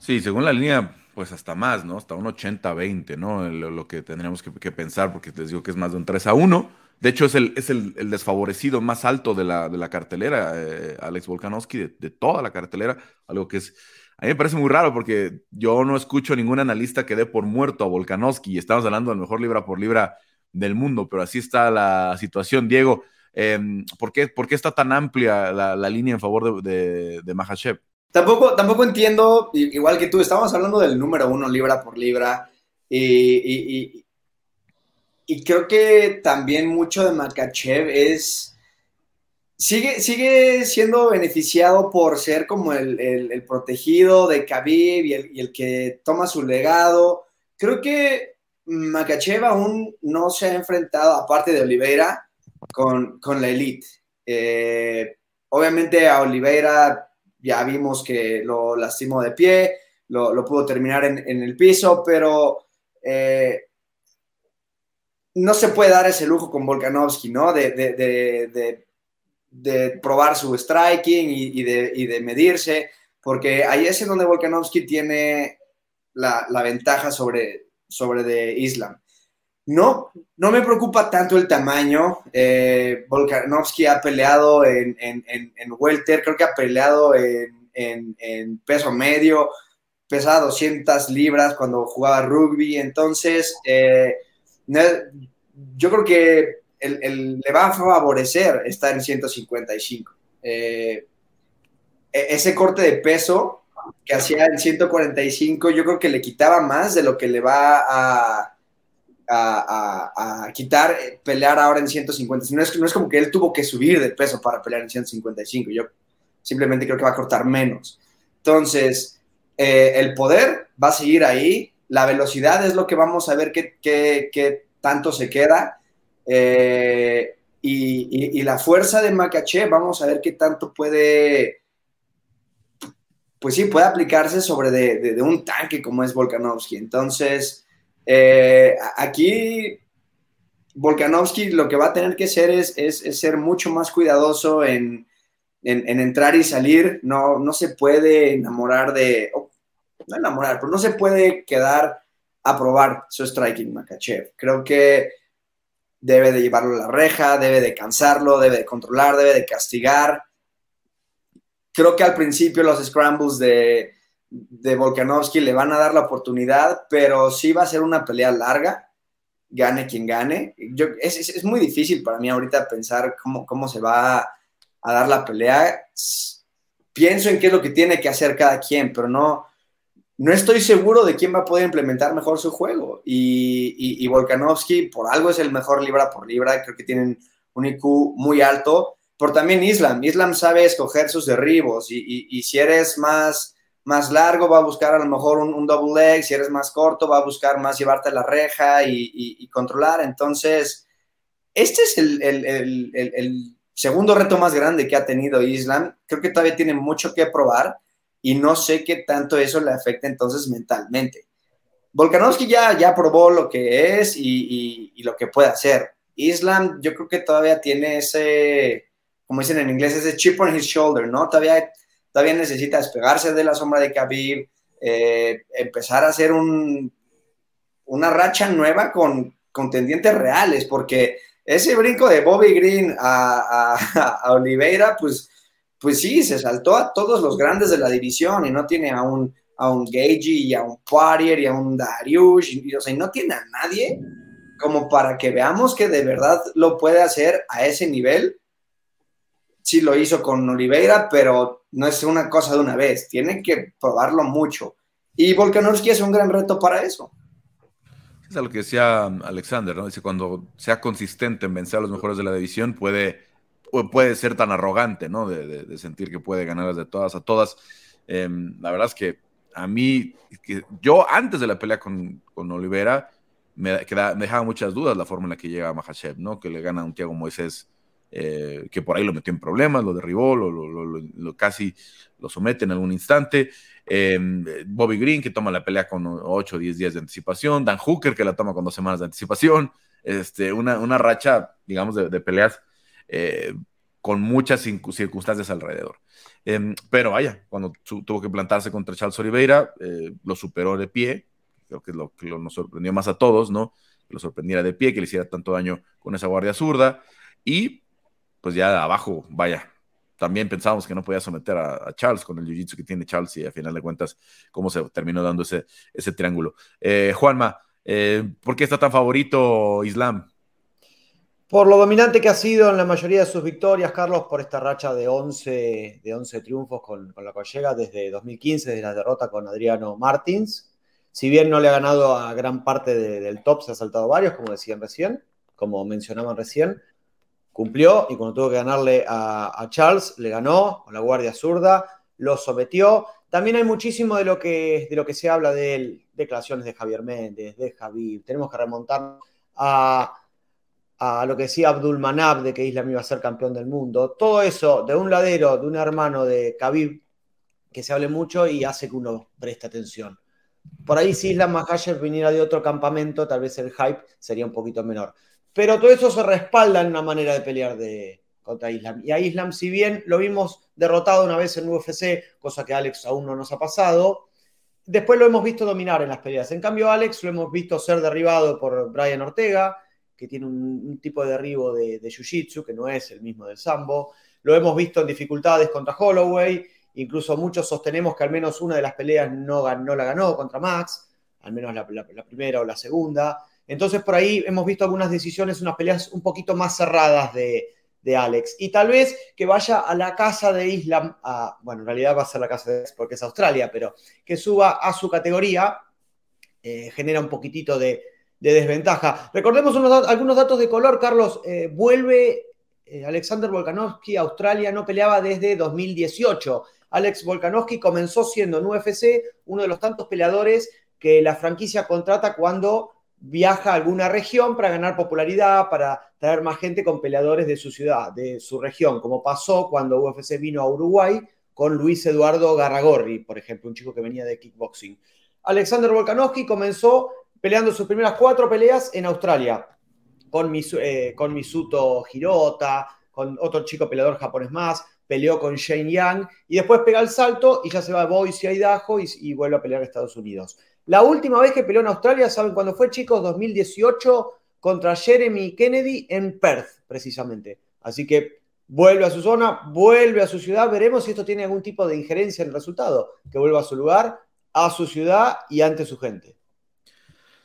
Sí, según la línea, pues hasta más, ¿no? Hasta un 80-20, ¿no? Lo, que tendríamos que, que, pensar, porque les digo que es más de un 3 a 1. De hecho, es el, es el, desfavorecido más alto de la, de la cartelera, eh, Alex Volkanovski, de, toda la cartelera. Algo que es. A mí me parece muy raro porque yo no escucho ningún analista que dé por muerto a Volkanovski y estamos hablando del mejor libra por libra del mundo, pero así está la situación. Diego, em, ¿por, qué, ¿por, qué, está tan amplia la, línea en favor de, de, Mahashev? Tampoco, tampoco entiendo, igual que tú, estábamos hablando del número uno libra por libra y creo que también mucho de Makachev es. Sigue, sigue siendo beneficiado por ser como el, protegido de Khabib y el, que toma su legado. Creo que Makachev aún no se ha enfrentado, aparte de Oliveira, con, la elite. Eh, obviamente a Oliveira ya vimos que lo lastimó de pie, lo, pudo terminar en, el piso, pero eh, no se puede dar ese lujo con Volkanovski, ¿no? De, de, probar su striking y, de, medirse, porque ahí es en donde Volkanovski tiene la, ventaja sobre, sobre de Islam. No, no me preocupa tanto el tamaño. Eh, Volkanovski ha peleado en, en, welter, creo que ha peleado en, peso medio, pesaba 200 libras cuando jugaba rugby, entonces... Eh, yo creo que le va a favorecer estar en 155. Eh, e, ese corte de peso que hacía en 145, yo creo que le quitaba más de lo que le va a, quitar pelear ahora en 150. No es, no es como que él tuvo que subir de peso para pelear en 155. Yo simplemente creo que va a cortar menos. Entonces, eh, el poder va a seguir ahí la velocidad es lo que vamos a ver qué, tanto se queda. Eh, y, la fuerza de Macaché, vamos a ver qué tanto puede, pues sí, puede aplicarse sobre de, un tanque como es Volkanovski. Entonces, eh, aquí Volkanovski lo que va a tener que hacer es, ser mucho más cuidadoso en, entrar y salir. No, no se puede enamorar de, no enamorar, pero no se puede quedar a probar su striking Makachev. Creo que debe de llevarlo a la reja, debe de cansarlo, debe de controlar, debe de castigar. Creo que al principio los scrambles de, de Volkanovski le van a dar la oportunidad, pero sí va a ser una pelea larga, gane quien gane. Yo, es, muy difícil para mí ahorita pensar cómo, cómo se va a dar la pelea. Pienso en qué es lo que tiene que hacer cada quien, pero no, no estoy seguro de quién va a poder implementar mejor su juego. Y, Volkanovski, por algo, es el mejor libra por libra. Creo que tienen un IQ muy alto. Por también Islam. Islam sabe escoger sus derribos. Y, si eres más, más largo, va a buscar a lo mejor un, double leg. Si eres más corto, va a buscar más llevarte a la reja y, controlar. Entonces, este es el, el segundo reto más grande que ha tenido Islam. Creo que todavía tiene mucho que probar y no sé qué tanto eso le afecta entonces mentalmente. Volkanovski ya, ya probó lo que es y, lo que puede hacer. Islam, yo creo que todavía tiene ese, como dicen en inglés, ese chip on his shoulder, ¿no? Todavía, todavía necesita despegarse de la sombra de Khabib, eh, empezar a hacer un, una racha nueva con contendientes reales, porque ese brinco de Bobby Green a, a Oliveira, pues pues sí, se saltó a todos los grandes de la división y no tiene a un, a un Gagey y a un Poirier y a un Darius, y, o sea, no tiene a nadie como para que veamos que de verdad lo puede hacer a ese nivel. Sí lo hizo con Oliveira, pero no es una cosa de una vez, tiene que probarlo mucho. Y Volkanovski es un gran reto para eso. Es lo que decía Alexander, ¿no? Dice, cuando sea consistente en vencer a los mejores de la división, puede puede ser tan arrogante, ¿no? De, sentir que puede ganarlas de todas a todas. Em, la verdad es que a mí, que yo antes de la pelea con, Olivera, me, me, dejaba muchas dudas la forma en la que llega Mahashev, ¿no? Que le gana a un Thiago Moisés eh, que por ahí lo metió en problemas, lo derribó, lo, casi lo somete en algún instante. Em, Bobby Green, que toma la pelea con 8 o 10 días de anticipación. Dan Hooker, que la toma con dos semanas de anticipación. Este, una, racha, digamos, de, de peleas eh, con muchas circunstancias alrededor. Em, pero vaya, cuando tuvo que plantarse contra Charles Oliveira, eh, lo superó de pie, creo que es lo que nos sorprendió más a todos, ¿no? Que lo sorprendiera de pie, que le hiciera tanto daño con esa guardia zurda, y pues ya abajo, vaya, también pensábamos que no podía someter a, Charles con el jiu-jitsu que tiene Charles y a final de cuentas, cómo se terminó dando ese, ese triángulo. Eh, Juanma, ¿por qué está tan favorito Islam? Por lo dominante que ha sido en la mayoría de sus victorias, Carlos, por esta racha de 11, de 11 triunfos con, la que llega desde 2015, desde la derrota con Adriano Martins. Si bien no le ha ganado a gran parte del top, se ha saltado varios, como decían recién, como mencionaban recién. Cumplió y cuando tuvo que ganarle a, Charles, le ganó con la guardia zurda, lo sometió. También hay muchísimo de lo que, de lo que se habla de él, declaraciones de Javier Méndez, de Javi. Tenemos que remontar a a lo que decía Abdul Manab de que Islam iba a ser campeón del mundo. Todo eso de un ladero, de un hermano de Khabib, que se hable mucho y hace que uno preste atención. Por ahí si Islam Makhachev viniera de otro campamento, tal vez el hype sería un poquito menor. Pero todo eso se respalda en una manera de pelear de, contra Islam. Y a Islam, si bien lo vimos derrotado una vez en UFC, cosa que Alex aún no nos ha pasado, después lo hemos visto dominar en las peleas. En cambio, Alex lo hemos visto ser derribado por Brian Ortega, que tiene un, tipo de derribo de, Jiu-Jitsu, que no es el mismo del Sambo. Lo hemos visto en dificultades contra Holloway, incluso muchos sostenemos que al menos una de las peleas no, no la ganó contra Max, al menos la, primera o la segunda. Entonces por ahí hemos visto algunas decisiones, unas peleas un poquito más cerradas de, Alex. Y tal vez que vaya a la casa de Islam, bueno, en realidad va a ser la casa de porque es Australia, pero que suba a su categoría, eh, genera un poquitito de, de desventaja. Recordemos algunos datos de color, Carlos. Eh, vuelve eh, Alexander Volkanovski Australia, no peleaba desde 2018. Alex Volkanovski comenzó siendo en UFC uno de los tantos peleadores que la franquicia contrata cuando viaja a alguna región para ganar popularidad, para traer más gente con peleadores de su ciudad, de su región, como pasó cuando UFC vino a Uruguay con Luis Eduardo Garragorri, por ejemplo, un chico que venía de kickboxing. Alexander Volkanovski comenzó peleando sus primeras cuatro peleas en Australia, con, eh, con Misuto Hirota, con otro chico peleador japonés más, peleó con Shane Young y después pega el salto y ya se va a Boise, Idaho y, y vuelve a pelear en Estados Unidos. La última vez que peleó en Australia, ¿saben cuándo fue, chicos? 2018 contra Jeremy Kennedy en Perth, precisamente. Así que vuelve a su zona, vuelve a su ciudad. Veremos si esto tiene algún tipo de injerencia en el resultado. Que vuelva a su lugar, a su ciudad y ante su gente.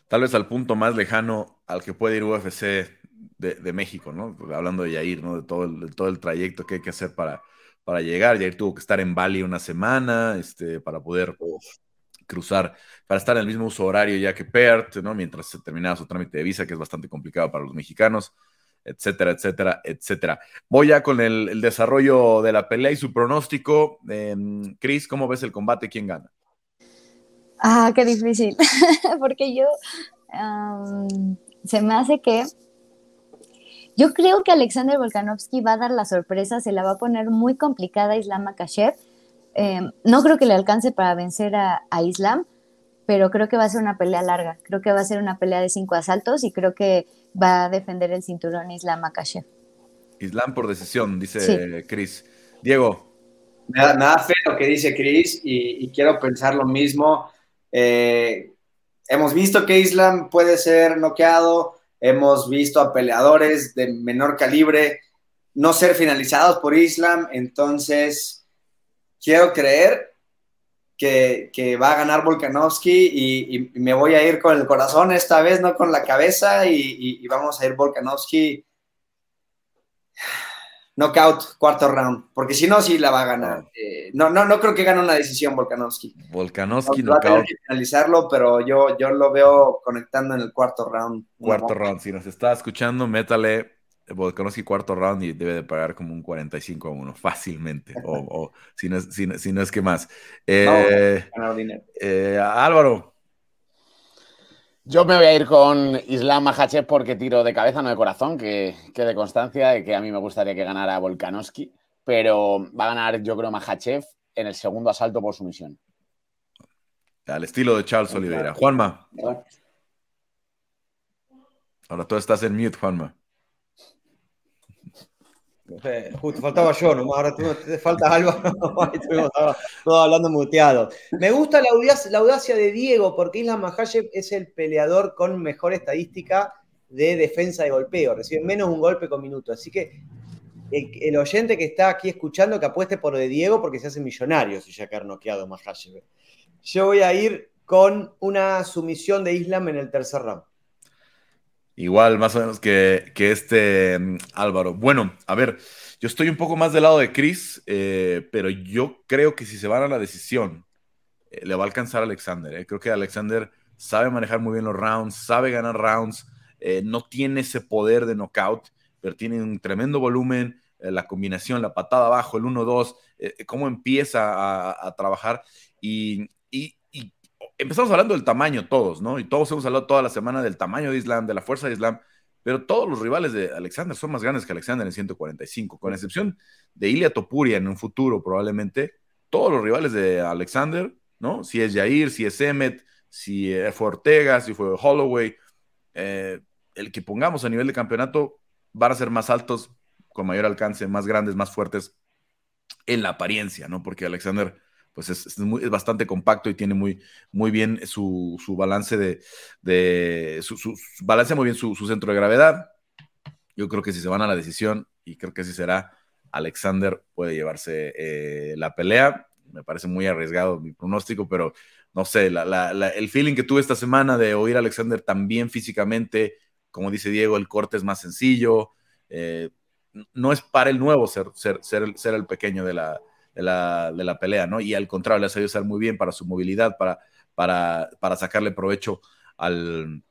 Tal vez al punto más lejano al que puede ir UFC de, México, ¿no? Hablando de Yair, ¿no? De todo el, todo el trayecto que hay que hacer para, para llegar. Yair tuvo que estar en Bali una semana este, para poder cruzar, para estar en el mismo uso horario ya que Perth, ¿no? Mientras se terminaba su trámite de visa, que es bastante complicado para los mexicanos etcétera, etcétera, etcétera. Voy ya con el, desarrollo de la pelea y su pronóstico. Eh, Chris, ¿cómo ves el combate? ¿Quién gana? Ah, qué difícil, porque yo se me hace que yo creo que Alexander Volkanovski va a dar la sorpresa, se la va a poner muy complicada a Islam Makashev. Em, no creo que le alcance para vencer a, a, Islam, pero creo que va a ser una pelea larga. Creo que va a ser una pelea de cinco asaltos y creo que va a defender el cinturón Islam Makashev. Islam por decisión, dice Chris. Diego. Me da, fe lo que dice Chris y, quiero pensar lo mismo. Eh, hemos visto que Islam puede ser noqueado, hemos visto a peleadores de menor calibre no ser finalizados por Islam, entonces quiero creer que, va a ganar Volkanovski y, me voy a ir con el corazón esta vez, no con la cabeza, y, vamos a ir Volkanovski knockout, cuarto round, porque si no, sí la va a ganar. Eh, no, no, no creo que gane una decisión Volkanovski. Volkanovski no, knockout. Va a tener que finalizarlo, pero yo, yo lo veo conectando en el cuarto round. Cuarto round, si nos está escuchando, métale Volkanovski cuarto round y debe de pagar como un 45 a 1 fácilmente, o, si, no es, si, no es, que más. Eh, eh, Álvaro. Yo me voy a ir con Islam Mahachev porque tiro de cabeza, no de corazón, que, que de constancia de que a mí me gustaría que ganara Volkanovski, pero va a ganar yo creo Mahachev en el segundo asalto por sumisión. Al estilo de Charles Oliveira. Juanma. Ahora tú estás en mute, Juanma. Justo faltaba yo, nomás ahora te falta Álvaro, todos hablando muteados. Me gusta la audacia, de Diego, porque Islam Mahayev es el peleador con mejor estadística de defensa de golpeo, recibe menos un golpe con minuto. Así que el, oyente que está aquí escuchando que apueste por lo de Diego porque se hace millonario si ya quedar noqueado Mahayev. Yo voy a ir con una sumisión de Islam en el tercer round. Igual, más o menos que, este mm, Álvaro. Bueno, a ver, yo estoy un poco más del lado de Chris, eh, pero yo creo que si se van a la decisión, eh, le va a alcanzar a Alexander. Eh. Creo que Alexander sabe manejar muy bien los rounds, sabe ganar rounds, no tiene ese poder de knockout, pero tiene un tremendo volumen, la combinación, la patada abajo, el 1-2, cómo empieza a, trabajar. Y, empezamos hablando del tamaño todos, ¿no? Y todos hemos hablado toda la semana del tamaño de Islam, de la fuerza de Islam, pero todos los rivales de Alexander son más grandes que Alexander en 145, con excepción de Ilia Topuria en un futuro probablemente, todos los rivales de Alexander, ¿no? Si es Jair, si es Emmet, si fue Ortega, si fue Holloway, eh, el que pongamos a nivel de campeonato van a ser más altos, con mayor alcance, más grandes, más fuertes en la apariencia, ¿no? Porque Alexander pues es, bastante compacto y tiene muy, muy bien su, balance de, su, balance muy bien su, centro de gravedad. Yo creo que si se van a la decisión, y creo que así será, Alexander puede llevarse eh, la pelea. Me parece muy arriesgado mi pronóstico, pero no sé, el feeling que tuve esta semana de oír a Alexander también físicamente, como dice Diego, el corte es más sencillo. Eh, no es para el nuevo ser, ser, ser el pequeño de la, de la, pelea, ¿no? Y al contrario, le ha sabido usar muy bien para su movilidad, para, para, para sacarle provecho al,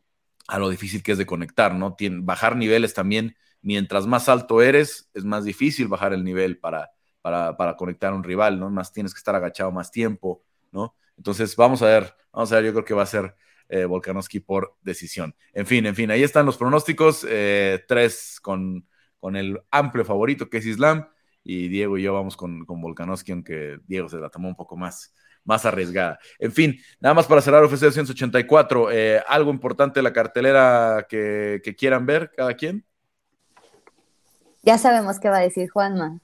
a lo difícil que es de conectar, ¿no? bajar niveles también, mientras más alto eres, es más difícil bajar el nivel para, para, conectar a un rival, ¿no? Más tienes que estar agachado más tiempo, ¿no? Entonces, vamos a ver, vamos a ver, yo creo que va a ser eh, Volkanovski por decisión. En fin, en fin, ahí están los pronósticos, eh, tres con, con el amplio favorito que es Islam, y Diego y yo vamos con, con Volkanovski, aunque Diego se la tomó un poco más, más arriesgada. En fin, nada más para cerrar UFC 284, eh, algo importante de la cartelera que, quieran ver cada quien. Ya sabemos qué va a decir Juanma.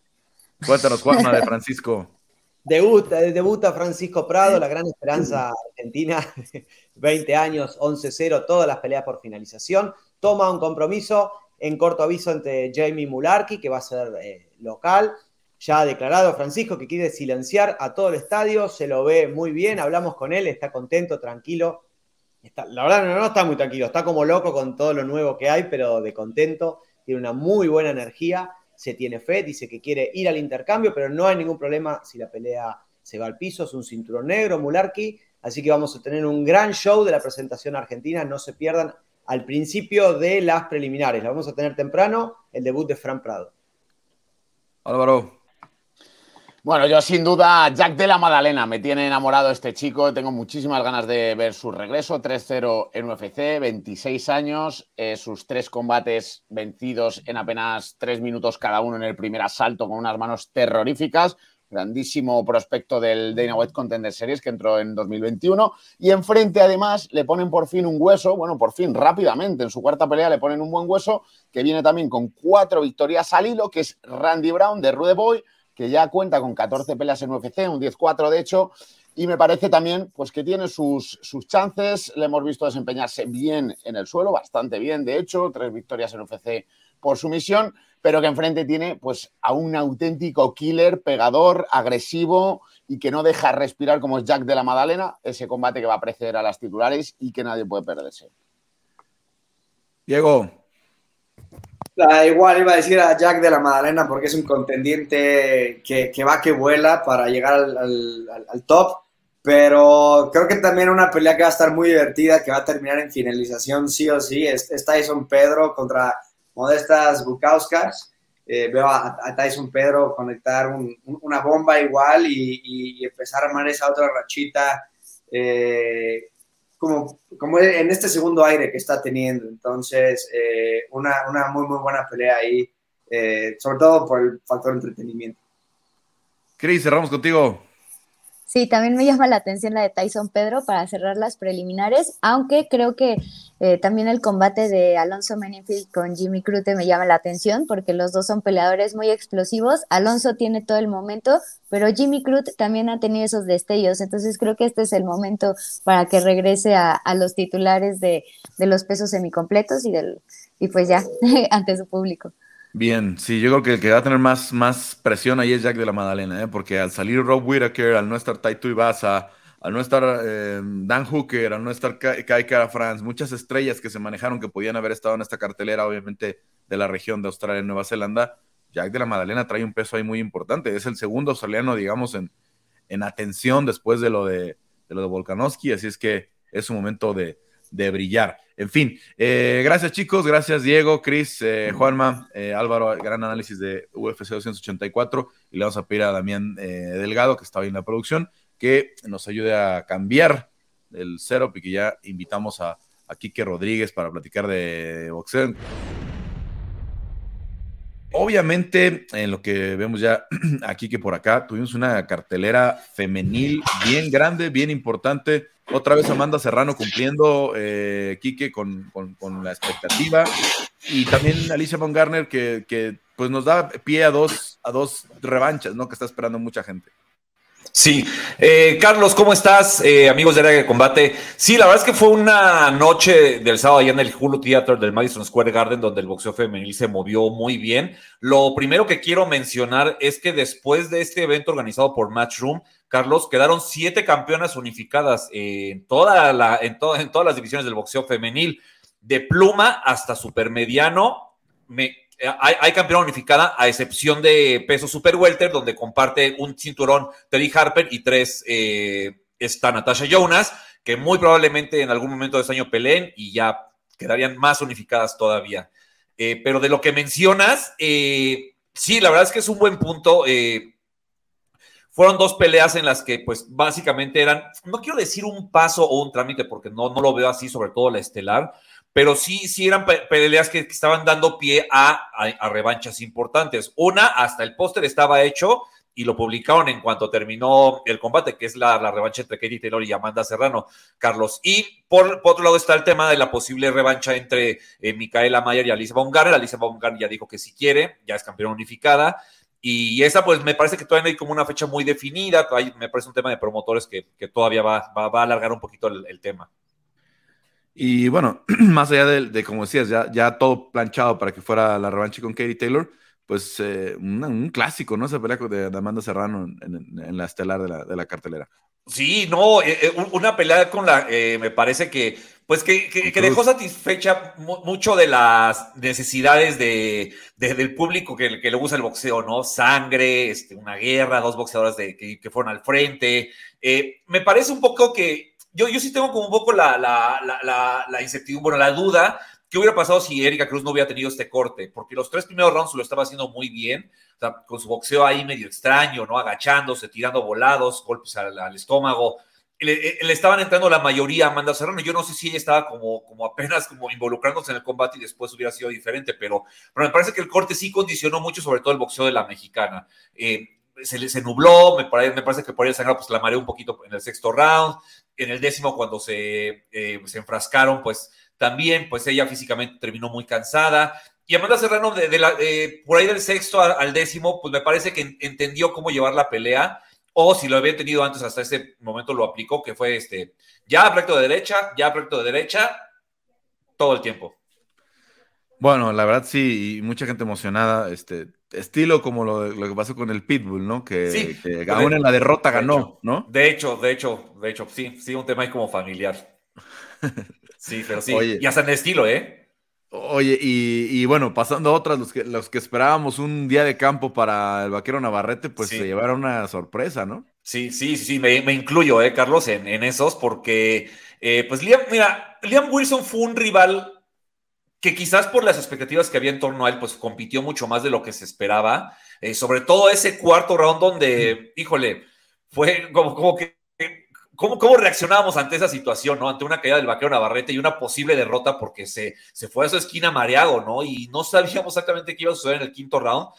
Cuéntanos, Juanma de Francisco. Debuta, debuta Francisco Prado, la gran esperanza argentina, 20 años, 11-0, todas las peleas por finalización. Toma un compromiso en corto aviso ante Jamie Mularki, que va a ser eh, local. Ya ha declarado Francisco que quiere silenciar a todo el estadio, se lo ve muy bien, hablamos con él, está contento, tranquilo. Está, la verdad no, no está muy tranquilo, está como loco con todo lo nuevo que hay, pero de contento, tiene una muy buena energía se tiene fe, dice que quiere ir al intercambio, pero no hay ningún problema si la pelea se va al piso, es un cinturón negro, Mularki, así que vamos a tener un gran show de la presentación argentina, no se pierdan al principio de las preliminares, la vamos a tener temprano, el debut de Fran Prado. Álvaro, bueno, yo sin duda, Jack de la Madalena, me tiene enamorado este chico, tengo muchísimas ganas de ver su regreso, 3-0 en UFC, 26 años, eh, sus tres combates vencidos en apenas tres minutos cada uno en el primer asalto con unas manos terroríficas, grandísimo prospecto del Dana White Contender Series que entró en 2021 y enfrente además le ponen por fin un hueso, bueno, por fin rápidamente en su cuarta pelea le ponen un buen hueso que viene también con cuatro victorias al hilo, que es Randy Brown de Rude Boy, que ya cuenta con 14 peleas en UFC, un 10-4 de hecho, y me parece también pues, que tiene sus, sus chances. Le hemos visto desempeñarse bien en el suelo, bastante bien, de hecho, tres victorias en UFC por su misión, pero que enfrente tiene pues, a un auténtico killer, pegador, agresivo y que no deja respirar como es Jack de la Madalena, ese combate que va a preceder a las titulares y que nadie puede perderse. Diego, igual iba a decir a Jack de la Madalena porque es un contendiente que, va que vuela para llegar al, top, pero creo que también una pelea que va a estar muy divertida, que va a terminar en finalización sí o sí, es, Tyson Pedro contra Modestas Bukauskas. Eh, veo a, Tyson Pedro conectar una bomba igual y, empezar a armar esa otra rachita. Eh, como, como en este segundo aire que está teniendo. Entonces, eh, una, una, muy, muy buena pelea ahí, sobre todo por el factor entretenimiento. Cris, cerramos contigo. Sí, también me llama la atención la de Tyson Pedro para cerrar las preliminares, aunque creo que eh, también el combate de Alonso Menenfield con Jimmy Crute me llama la atención porque los dos son peleadores muy explosivos. Alonso tiene todo el momento, pero Jimmy Crute también ha tenido esos destellos, entonces creo que este es el momento para que regrese a, a los titulares de, de, los pesos semicompletos y, del, y pues ya ante su público. Bien, sí, yo creo que el que va a tener más, más presión ahí es Jack de la Madalena, ¿eh? porque al salir Rob Whittaker, al no estar Taito Ibasa, al no estar eh, Dan Hooker, al no estar Kai Kara France, muchas estrellas que se manejaron que podían haber estado en esta cartelera, obviamente, de la región de Australia y Nueva Zelanda, Jack de la Madalena trae un peso ahí muy importante. Es el segundo australiano, digamos, en, en atención después de lo de, de lo de Volkanovski, así es que es un momento de, de brillar. En fin, eh, gracias chicos, gracias Diego, Cris, eh, Juanma, eh, Álvaro, gran análisis de UFC 284 y le vamos a pedir a Damián Delgado, que está hoy en la producción, que nos ayude a cambiar el setup y que ya invitamos a, a Quique Rodríguez para platicar de boxeo. Obviamente, en lo que vemos ya aquí que por acá, tuvimos una cartelera femenil bien grande, bien importante. Otra vez Amanda Serrano cumpliendo, eh, Quique, con, la expectativa. Y también Alicia Von Garner, que, que, pues nos da pie a dos, a dos revanchas, ¿no? Que está esperando mucha gente. Sí, eh, Carlos, ¿cómo estás? Eh, amigos de Área de Combate. Sí, la verdad es que fue una noche del sábado allá en el Hulu Theater del Madison Square Garden donde el boxeo femenil se movió muy bien. Lo primero que quiero mencionar es que después de este evento organizado por Matchroom, Carlos, quedaron siete campeonas unificadas la, en, en todas las divisiones del boxeo femenil, de pluma hasta supermediano. Me, hay, hay, campeona unificada, a excepción de peso super welter, donde comparte un cinturón Teddy Harper y tres eh, está Natasha Jonas, que muy probablemente en algún momento de este año peleen y ya quedarían más unificadas todavía. Eh, pero de lo que mencionas, eh, sí, la verdad es que es un buen punto. fueron dos peleas en las que, pues, básicamente eran, no quiero decir un paso o un trámite, porque no, no lo veo así, sobre todo la estelar, pero sí, sí eran peleas que, estaban dando pie a, revanchas importantes. Una, hasta el póster estaba hecho y lo publicaron en cuanto terminó el combate, que es la, revancha entre Katie Taylor y Amanda Serrano, Carlos. Y por, otro lado está el tema de la posible revancha entre eh, Micaela Mayer y Alicia Baumgartner. Alicia Baumgartner ya dijo que si quiere, ya es campeona unificada. Y esa, pues, me parece que todavía no hay como una fecha muy definida. me parece un tema de promotores que, todavía va, va, a alargar un poquito el, tema. Y bueno, más allá de, como decías, ya, ya todo planchado para que fuera la revancha con Katie Taylor, pues eh, un, clásico, ¿no? Esa pelea de, Amanda Serrano en, la estelar de la, cartelera. Sí, no, eh, eh, una pelea con la, me parece que, pues que, dejó satisfecha mucho de las necesidades de, del público que, que, le gusta el boxeo, ¿no? Sangre, este, una guerra, dos boxeadoras de, que, fueron al frente. me parece un poco que, yo, yo sí tengo como un poco la, la, la, la incertidumbre, la duda ¿Qué hubiera pasado si Erika Cruz no hubiera tenido este corte? Porque los tres primeros rounds lo estaba haciendo muy bien, con su boxeo ahí medio extraño, ¿no? Agachándose, tirando volados, golpes al, estómago. Le, le, estaban entrando la mayoría a Amanda Serrano. Yo no sé si ella estaba como, como apenas como involucrándose en el combate y después hubiera sido diferente, pero, pero me parece que el corte sí condicionó mucho, sobre todo el boxeo de la mexicana. Eh, se, se nubló, me, parece que por ahí el pues la mareó un poquito en el sexto round. En el décimo, cuando se, eh, se enfrascaron, pues también, pues ella físicamente terminó muy cansada. Y Amanda Serrano, de, la, por ahí del sexto al, décimo, pues me parece que entendió cómo llevar la pelea, o si lo había tenido antes, hasta ese momento lo aplicó, que fue este, ya recto de derecha, ya recto de derecha, todo el tiempo. Bueno, la verdad sí, y mucha gente emocionada, este, estilo como lo, que pasó con el Pitbull, ¿no? Que, sí, aún en la derrota ganó, ¿no? De hecho, de hecho, de hecho, sí, sí, un tema ahí como familiar. Sí, pero sí. y hasta en estilo, ¿eh? Oye, y, bueno, pasando a otras, los que, los que esperábamos un día de campo para el vaquero Navarrete, pues se llevaron una sorpresa, ¿no? Sí, sí, sí, me, incluyo, ¿eh, Carlos, en, esos, porque, eh, pues, Liam, mira, Liam Wilson fue un rival que quizás por las expectativas que había en torno a él, pues compitió mucho más de lo que se esperaba, eh, sobre todo ese cuarto round donde, híjole, fue como, como que ¿Cómo, ¿Cómo reaccionábamos ante esa situación, ¿no? Ante una caída del vaquero Navarrete y una posible derrota porque se, se fue a su esquina mareado, ¿no? Y no sabíamos exactamente qué iba a suceder en el quinto round.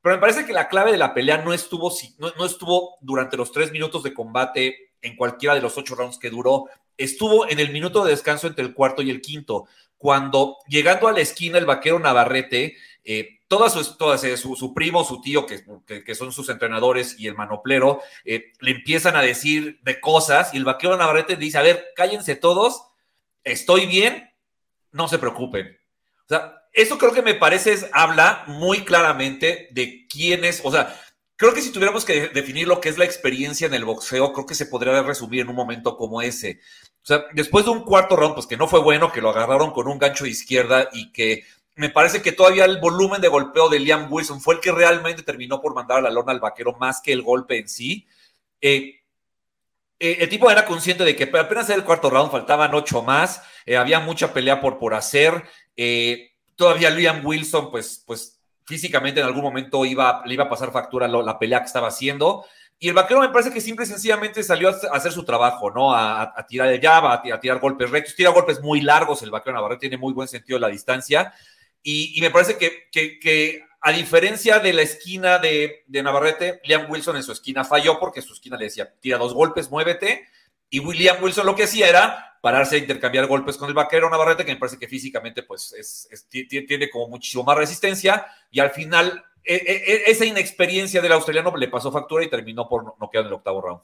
Pero me parece que la clave de la pelea no estuvo, no, no estuvo durante los tres minutos de combate en cualquiera de los ocho rounds que duró. Estuvo en el minuto de descanso entre el cuarto y el quinto, cuando llegando a la esquina el vaquero Navarrete eh, todas su, todas, eh, su, primo, su tío, que, que, son sus entrenadores, y el manoplero, eh, le empiezan a decir de cosas, y el vaquero Navarrete dice, a ver, cállense todos, estoy bien, no se preocupen. O sea, eso creo que me parece habla muy claramente de quién es, o sea, creo que si tuviéramos que definir lo que es la experiencia en el boxeo, creo que se podría resumir en un momento como ese. O sea, después de un cuarto round, pues que no fue bueno, que lo agarraron con un gancho de izquierda y que me parece que todavía el volumen de golpeo de Liam Wilson fue el que realmente terminó por mandar a la lona al vaquero más que el golpe en sí. Eh, eh, el tipo era consciente de que apenas era el cuarto round, faltaban ocho más, eh, había mucha pelea por, por hacer. todavía Liam Wilson, pues, pues físicamente en algún momento iba, le iba a pasar factura la pelea que estaba haciendo. Y el vaquero me parece que simple y sencillamente salió a hacer su trabajo, ¿no? A, tirar de llave, a, tirar golpes rectos, tira golpes muy largos. El vaquero Navarrete tiene muy buen sentido de la distancia. Y, me parece que, a diferencia de la esquina de, de, Navarrete, Liam Wilson en su esquina falló porque su esquina le decía, tira dos golpes, muévete. Y William Wilson lo que hacía era pararse a intercambiar golpes con el vaquero Navarrete, que me parece que físicamente pues es, tiene como muchísimo más resistencia. Y al final, esa inexperiencia del australiano le pasó factura y terminó por no quedar en el octavo round.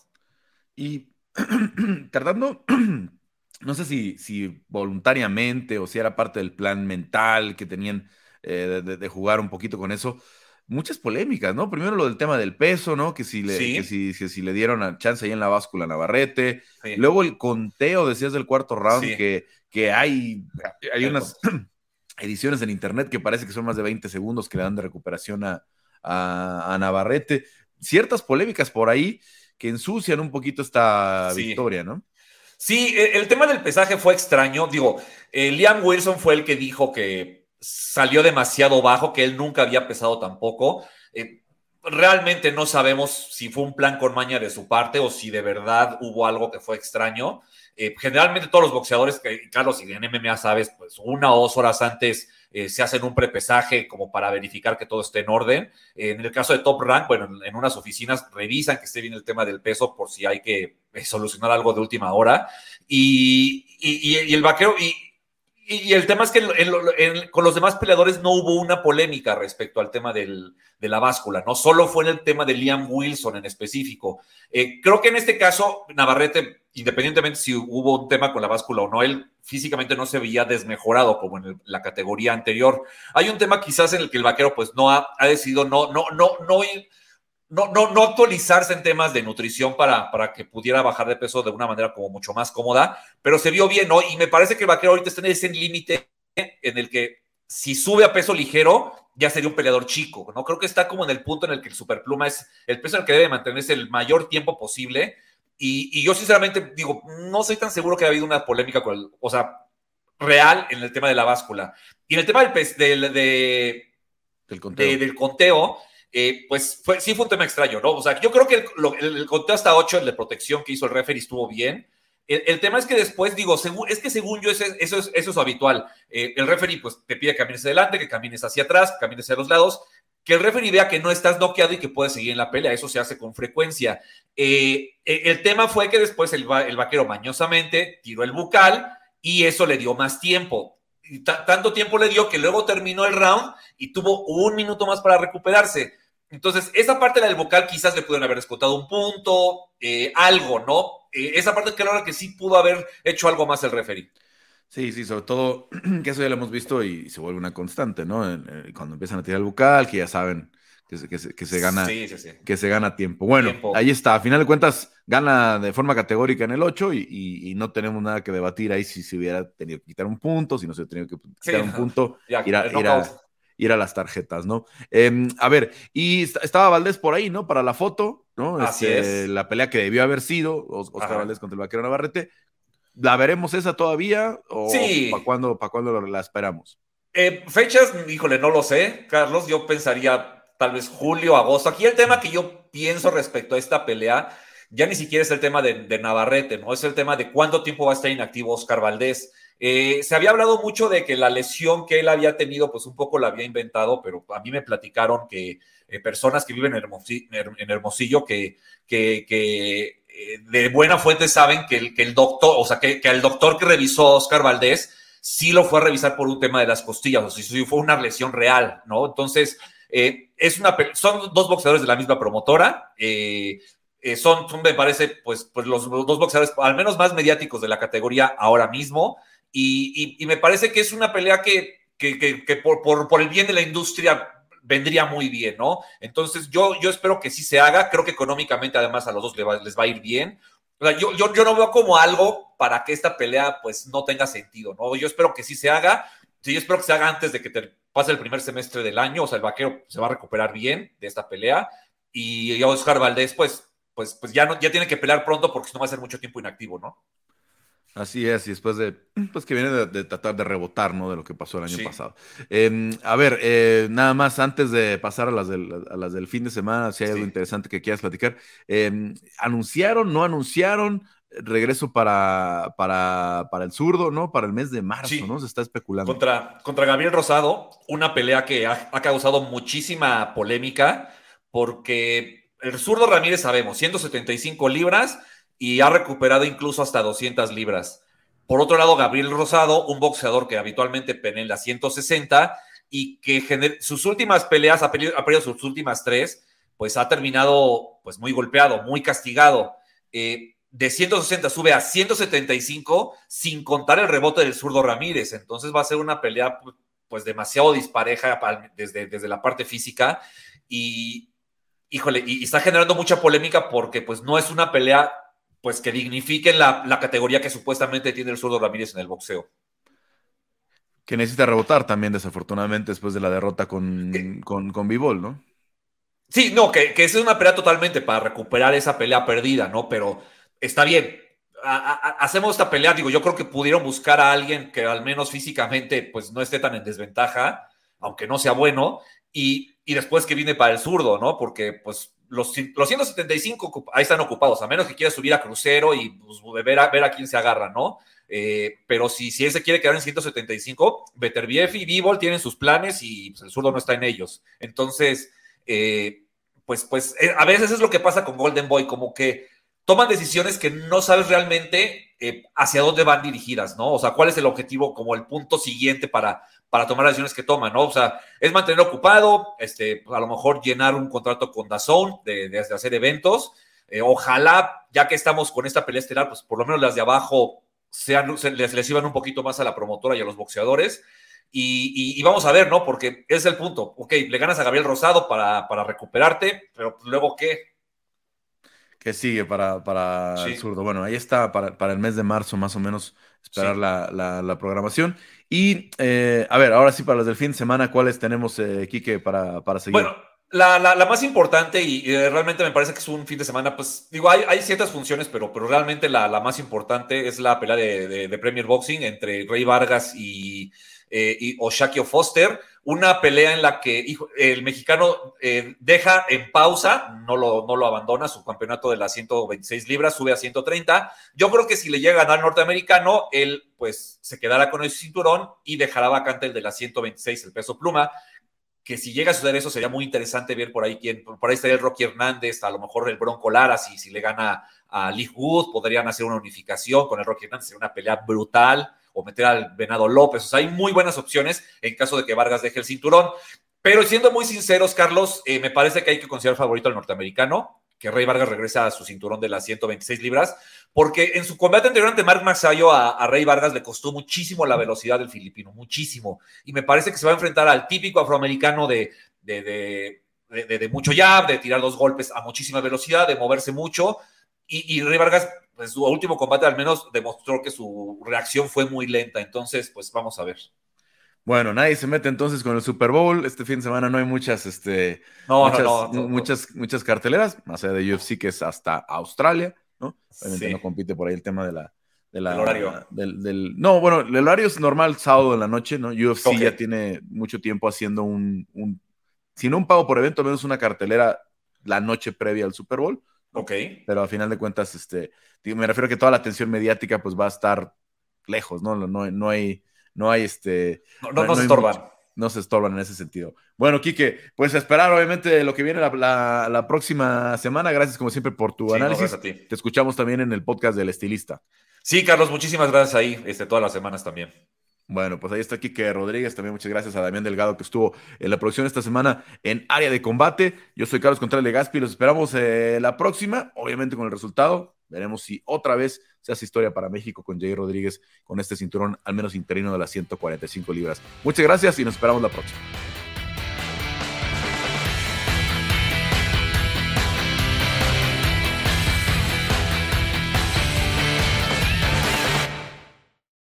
Y tardando no sé si, si voluntariamente o si era parte del plan mental que tenían eh, de, jugar un poquito con eso. Muchas polémicas, ¿no? Primero lo del tema del peso, ¿no? Que si le, si, si, le dieron a chance ahí en la báscula Navarrete. Luego el conteo, decías del cuarto round, que, que hay, hay unas ediciones en internet que parece que son más de 20 segundos que le dan de recuperación a, a, Navarrete. Ciertas polémicas por ahí que ensucian un poquito esta victoria, ¿no? Sí, e, el tema del pesaje fue extraño. Digo, eh, Liam Wilson fue el que dijo que salió demasiado bajo, que él nunca había pesado tampoco. Eh, realmente no sabemos si fue un plan con maña de su parte o si de verdad hubo algo que fue extraño. Eh, generalmente todos los boxeadores, Carlos, y en MMA sabes, pues una o dos horas antes eh, se hacen un prepesaje como para verificar que todo esté en orden. en el caso de Top Rank, bueno, en, unas oficinas revisan que esté bien el tema del peso por si hay que eh, solucionar algo de última hora. Y, el vaquero, y, Y, el tema es que con los demás peleadores no hubo una polémica respecto al tema de la báscula, no solo fue en el tema de Liam Wilson en específico. Eh, creo que en este caso, Navarrete, independientemente si hubo un tema con la báscula o no, él físicamente no se veía desmejorado como en la categoría anterior. Hay un tema quizás en el que el vaquero pues no ha, ha decidido no, no, no, no no, no, no actualizarse en temas de nutrición para, para que pudiera bajar de peso de una manera como mucho más cómoda, pero se vio bien, ¿no? Y me parece que el vaquero ahorita está en ese límite en el que si sube a peso ligero, ya sería un peleador chico, ¿no? Creo que está como en el punto en el que el superpluma es el peso en el que debe mantenerse el mayor tiempo posible. Y, yo sinceramente digo, no soy tan seguro que haya habido una polémica con el, o sea, real en el tema de la báscula. Y en el tema del, del, de, del conteo, del conteo eh, pues sí fue un tema extraño, ¿no? O sea, yo creo que el, conteo hasta 8, el de protección que hizo el referee, estuvo bien. El, tema es que después, digo, es que según yo eso, es, eso es habitual. Eh, el referee pues te pide que camines adelante, que camines hacia atrás, que camines hacia los lados, que el referee vea que no estás noqueado y que puedes seguir en la pelea. Eso se hace con frecuencia. Eh, el tema fue que después el, el vaquero mañosamente tiró el bucal y eso le dio más tiempo tanto tiempo le dio que luego terminó el round y tuvo un minuto más para recuperarse. Entonces, esa parte del vocal quizás le pudieron haber escotado un punto, eh, algo, ¿no? Eh, esa parte claro que sí pudo haber hecho algo más el referee. Sí, sí, sobre todo que eso ya lo hemos visto y se vuelve una constante, ¿no? Cuando empiezan a tirar el vocal, que ya saben que se, que se, gana, que se gana tiempo. Bueno, ahí está. A final de cuentas, gana de forma categórica en el 8 y, no tenemos nada que debatir ahí si se hubiera tenido que quitar un punto, si no se hubiera tenido que quitar un punto, ir a, ir a las tarjetas, ¿no? Em, a ver, y estaba Valdés por ahí, ¿no? Para la foto, ¿no? Así este, es. La pelea que debió haber sido, Oscar Valdés contra el vaquero Navarrete. ¿La veremos esa todavía? ¿O sí. para cuándo, para cuándo la esperamos? Eh, fechas, híjole, no lo sé, Carlos. Yo pensaría tal vez julio, agosto. Aquí el tema que yo pienso respecto a esta pelea ya ni siquiera es el tema de, de Navarrete, ¿no? Es el tema de cuánto tiempo va a estar inactivo Oscar Valdés. Eh, se había hablado mucho de que la lesión que él había tenido, pues un poco la había inventado, pero a mí me platicaron que eh, personas que viven en Hermosillo, que, que, eh, de buena fuente saben que el, que el doctor, o sea, que, que, el doctor que revisó Oscar Valdés sí lo fue a revisar por un tema de las costillas, o sea, sí fue una lesión real, ¿no? Entonces, es una, son dos boxeadores de la misma promotora, son, me parece, pues, pues los dos boxeadores al menos más mediáticos de la categoría ahora mismo. Y, me parece que es una pelea que, por, el bien de la industria vendría muy bien, ¿no? Entonces yo, yo espero que sí se haga, creo que económicamente además a los dos les va, les va a ir bien. yo, yo, yo, no veo como algo para que esta pelea pues no tenga sentido, ¿no? Yo espero que sí se haga, sí, yo espero que se haga antes de que te pase el primer semestre del año, o sea, el vaquero se va a recuperar bien de esta pelea y Oscar Valdés pues, pues, pues ya, no, ya tiene que pelear pronto porque si no va a ser mucho tiempo inactivo, ¿no? Así es, y después de, pues que viene de, tratar de rebotar, ¿no? De lo que pasó el año pasado. Em, a ver, eh, nada más antes de pasar a las, del, a las del fin de semana, si hay algo interesante que quieras platicar. Em, ¿Anunciaron, no anunciaron regreso para, para, para el zurdo, ¿no? Para el mes de marzo, ¿no? Se está especulando. Contra, contra Gabriel Rosado, una pelea que ha, ha causado muchísima polémica, porque el zurdo Ramírez sabemos, 175 libras y ha recuperado incluso hasta 200 libras. Por otro lado, Gabriel Rosado, un boxeador que habitualmente pelea en las 160 y que sus últimas peleas, ha perdido, sus últimas tres, pues ha terminado pues muy golpeado, muy castigado. Eh, de 160 sube a 175 sin contar el rebote del zurdo Ramírez. Entonces va a ser una pelea pues demasiado dispareja desde, desde la parte física y, híjole, y, está generando mucha polémica porque pues no es una pelea pues que dignifiquen la, categoría que supuestamente tiene el zurdo Ramírez en el boxeo. Que necesita rebotar también, desafortunadamente, después de la derrota con, con, con Bivol, ¿no? Sí, no, que, que es una pelea totalmente para recuperar esa pelea perdida, ¿no? Pero está bien. hacemos esta pelea, digo, yo creo que pudieron buscar a alguien que al menos físicamente pues no esté tan en desventaja, aunque no sea bueno, y, y después que viene para el zurdo, ¿no? Porque pues los, los 175 ahí están ocupados, a menos que quiera subir a crucero y pues, ver, a, ver a quién se agarra, ¿no? Eh, pero si, si él se quiere quedar en 175, Beterbiev y Bivol tienen sus planes y pues, el zurdo no está en ellos. Entonces, eh, pues, pues eh, a veces es lo que pasa con Golden Boy, como que toman decisiones que no sabes realmente hacia dónde van dirigidas, ¿no? O sea, cuál es el objetivo como el punto siguiente para, para tomar las decisiones que toman, ¿no? O sea, es mantener ocupado, este, a lo mejor llenar un contrato con Dazón de, de, hacer eventos. Eh, ojalá, ya que estamos con esta pelea estelar, pues por lo menos las de abajo sean, se, les, les iban un poquito más a la promotora y a los boxeadores. Y, y, vamos a ver, ¿no? Porque es el punto. Ok, le ganas a Gabriel Rosado para, para recuperarte, pero luego qué? ¿Qué sigue para, para el zurdo? Bueno, ahí está para, para, el mes de marzo, más o menos, esperar sí. la, la, programación. Y, eh, a ver, ahora sí, para los del fin de semana, ¿cuáles tenemos, eh, Quique, para, para seguir? Bueno, la, la, la, más importante y, y, realmente me parece que es un fin de semana, pues digo, hay, hay ciertas funciones, pero, pero realmente la, la más importante es la pelea de, de, de Premier Boxing entre Rey Vargas y, eh, y Oshakio Foster, una pelea en la que el mexicano eh, deja en pausa, no lo, no lo abandona, su campeonato de las 126 libras sube a 130. Yo creo que si le llega a ganar norteamericano, él pues se quedará con ese cinturón y dejará vacante el de las 126, el peso pluma que si llega a suceder eso sería muy interesante ver por ahí quién, por ahí estaría el Rocky Hernández, a lo mejor el Bronco Lara, si, si le gana a Lee Wood, podrían hacer una unificación con el Rocky Hernández, sería una pelea brutal o meter al Venado López. O sea, hay muy buenas opciones en caso de que Vargas deje el cinturón. Pero siendo muy sinceros, Carlos, eh, me parece que hay que considerar favorito al norteamericano, que Rey Vargas regresa a su cinturón de las 126 libras, porque en su combate anterior ante Mark Masayo a, Rey Vargas le costó muchísimo la velocidad del filipino, muchísimo. Y me parece que se va a enfrentar al típico afroamericano de, de, de mucho jab, de tirar dos golpes a muchísima velocidad, de moverse mucho. Y, y Rey Vargas pues, su último combate al menos demostró que su reacción fue muy lenta. Entonces, pues vamos a ver. Bueno, nadie se mete entonces con el Super Bowl. Este fin de semana no hay muchas, este, no, muchas, no, no, muchas, muchas carteleras, más allá de UFC, que es hasta Australia, ¿no? Obviamente sí. no compite por ahí el tema de la. De la el horario. Del, del, no, bueno, el horario es normal sábado en la noche, ¿no? UFC okay. ya tiene mucho tiempo haciendo un, un, si no un pago por evento, menos una cartelera la noche previa al Super Bowl. Ok. Pero a final de cuentas, este, me refiero a que toda la atención mediática pues va a estar lejos, ¿no? No, no hay, no hay este... No, no, no se estorban. Mucho, no se estorban en ese sentido. Bueno, Quique, pues esperar obviamente lo que viene la, la, la próxima semana. Gracias como siempre por tu sí, análisis. No, Te escuchamos también en el podcast del estilista. Sí, Carlos, muchísimas gracias ahí, este, todas las semanas también. Bueno, pues ahí está Quique Rodríguez. También muchas gracias a Damián Delgado que estuvo en la producción esta semana en área de combate. Yo soy Carlos Contreras de Gaspi. Los esperamos eh, la próxima, obviamente con el resultado. Veremos si otra vez se hace historia para México con Jay Rodríguez con este cinturón, al menos interino de las 145 libras. Muchas gracias y nos esperamos la próxima.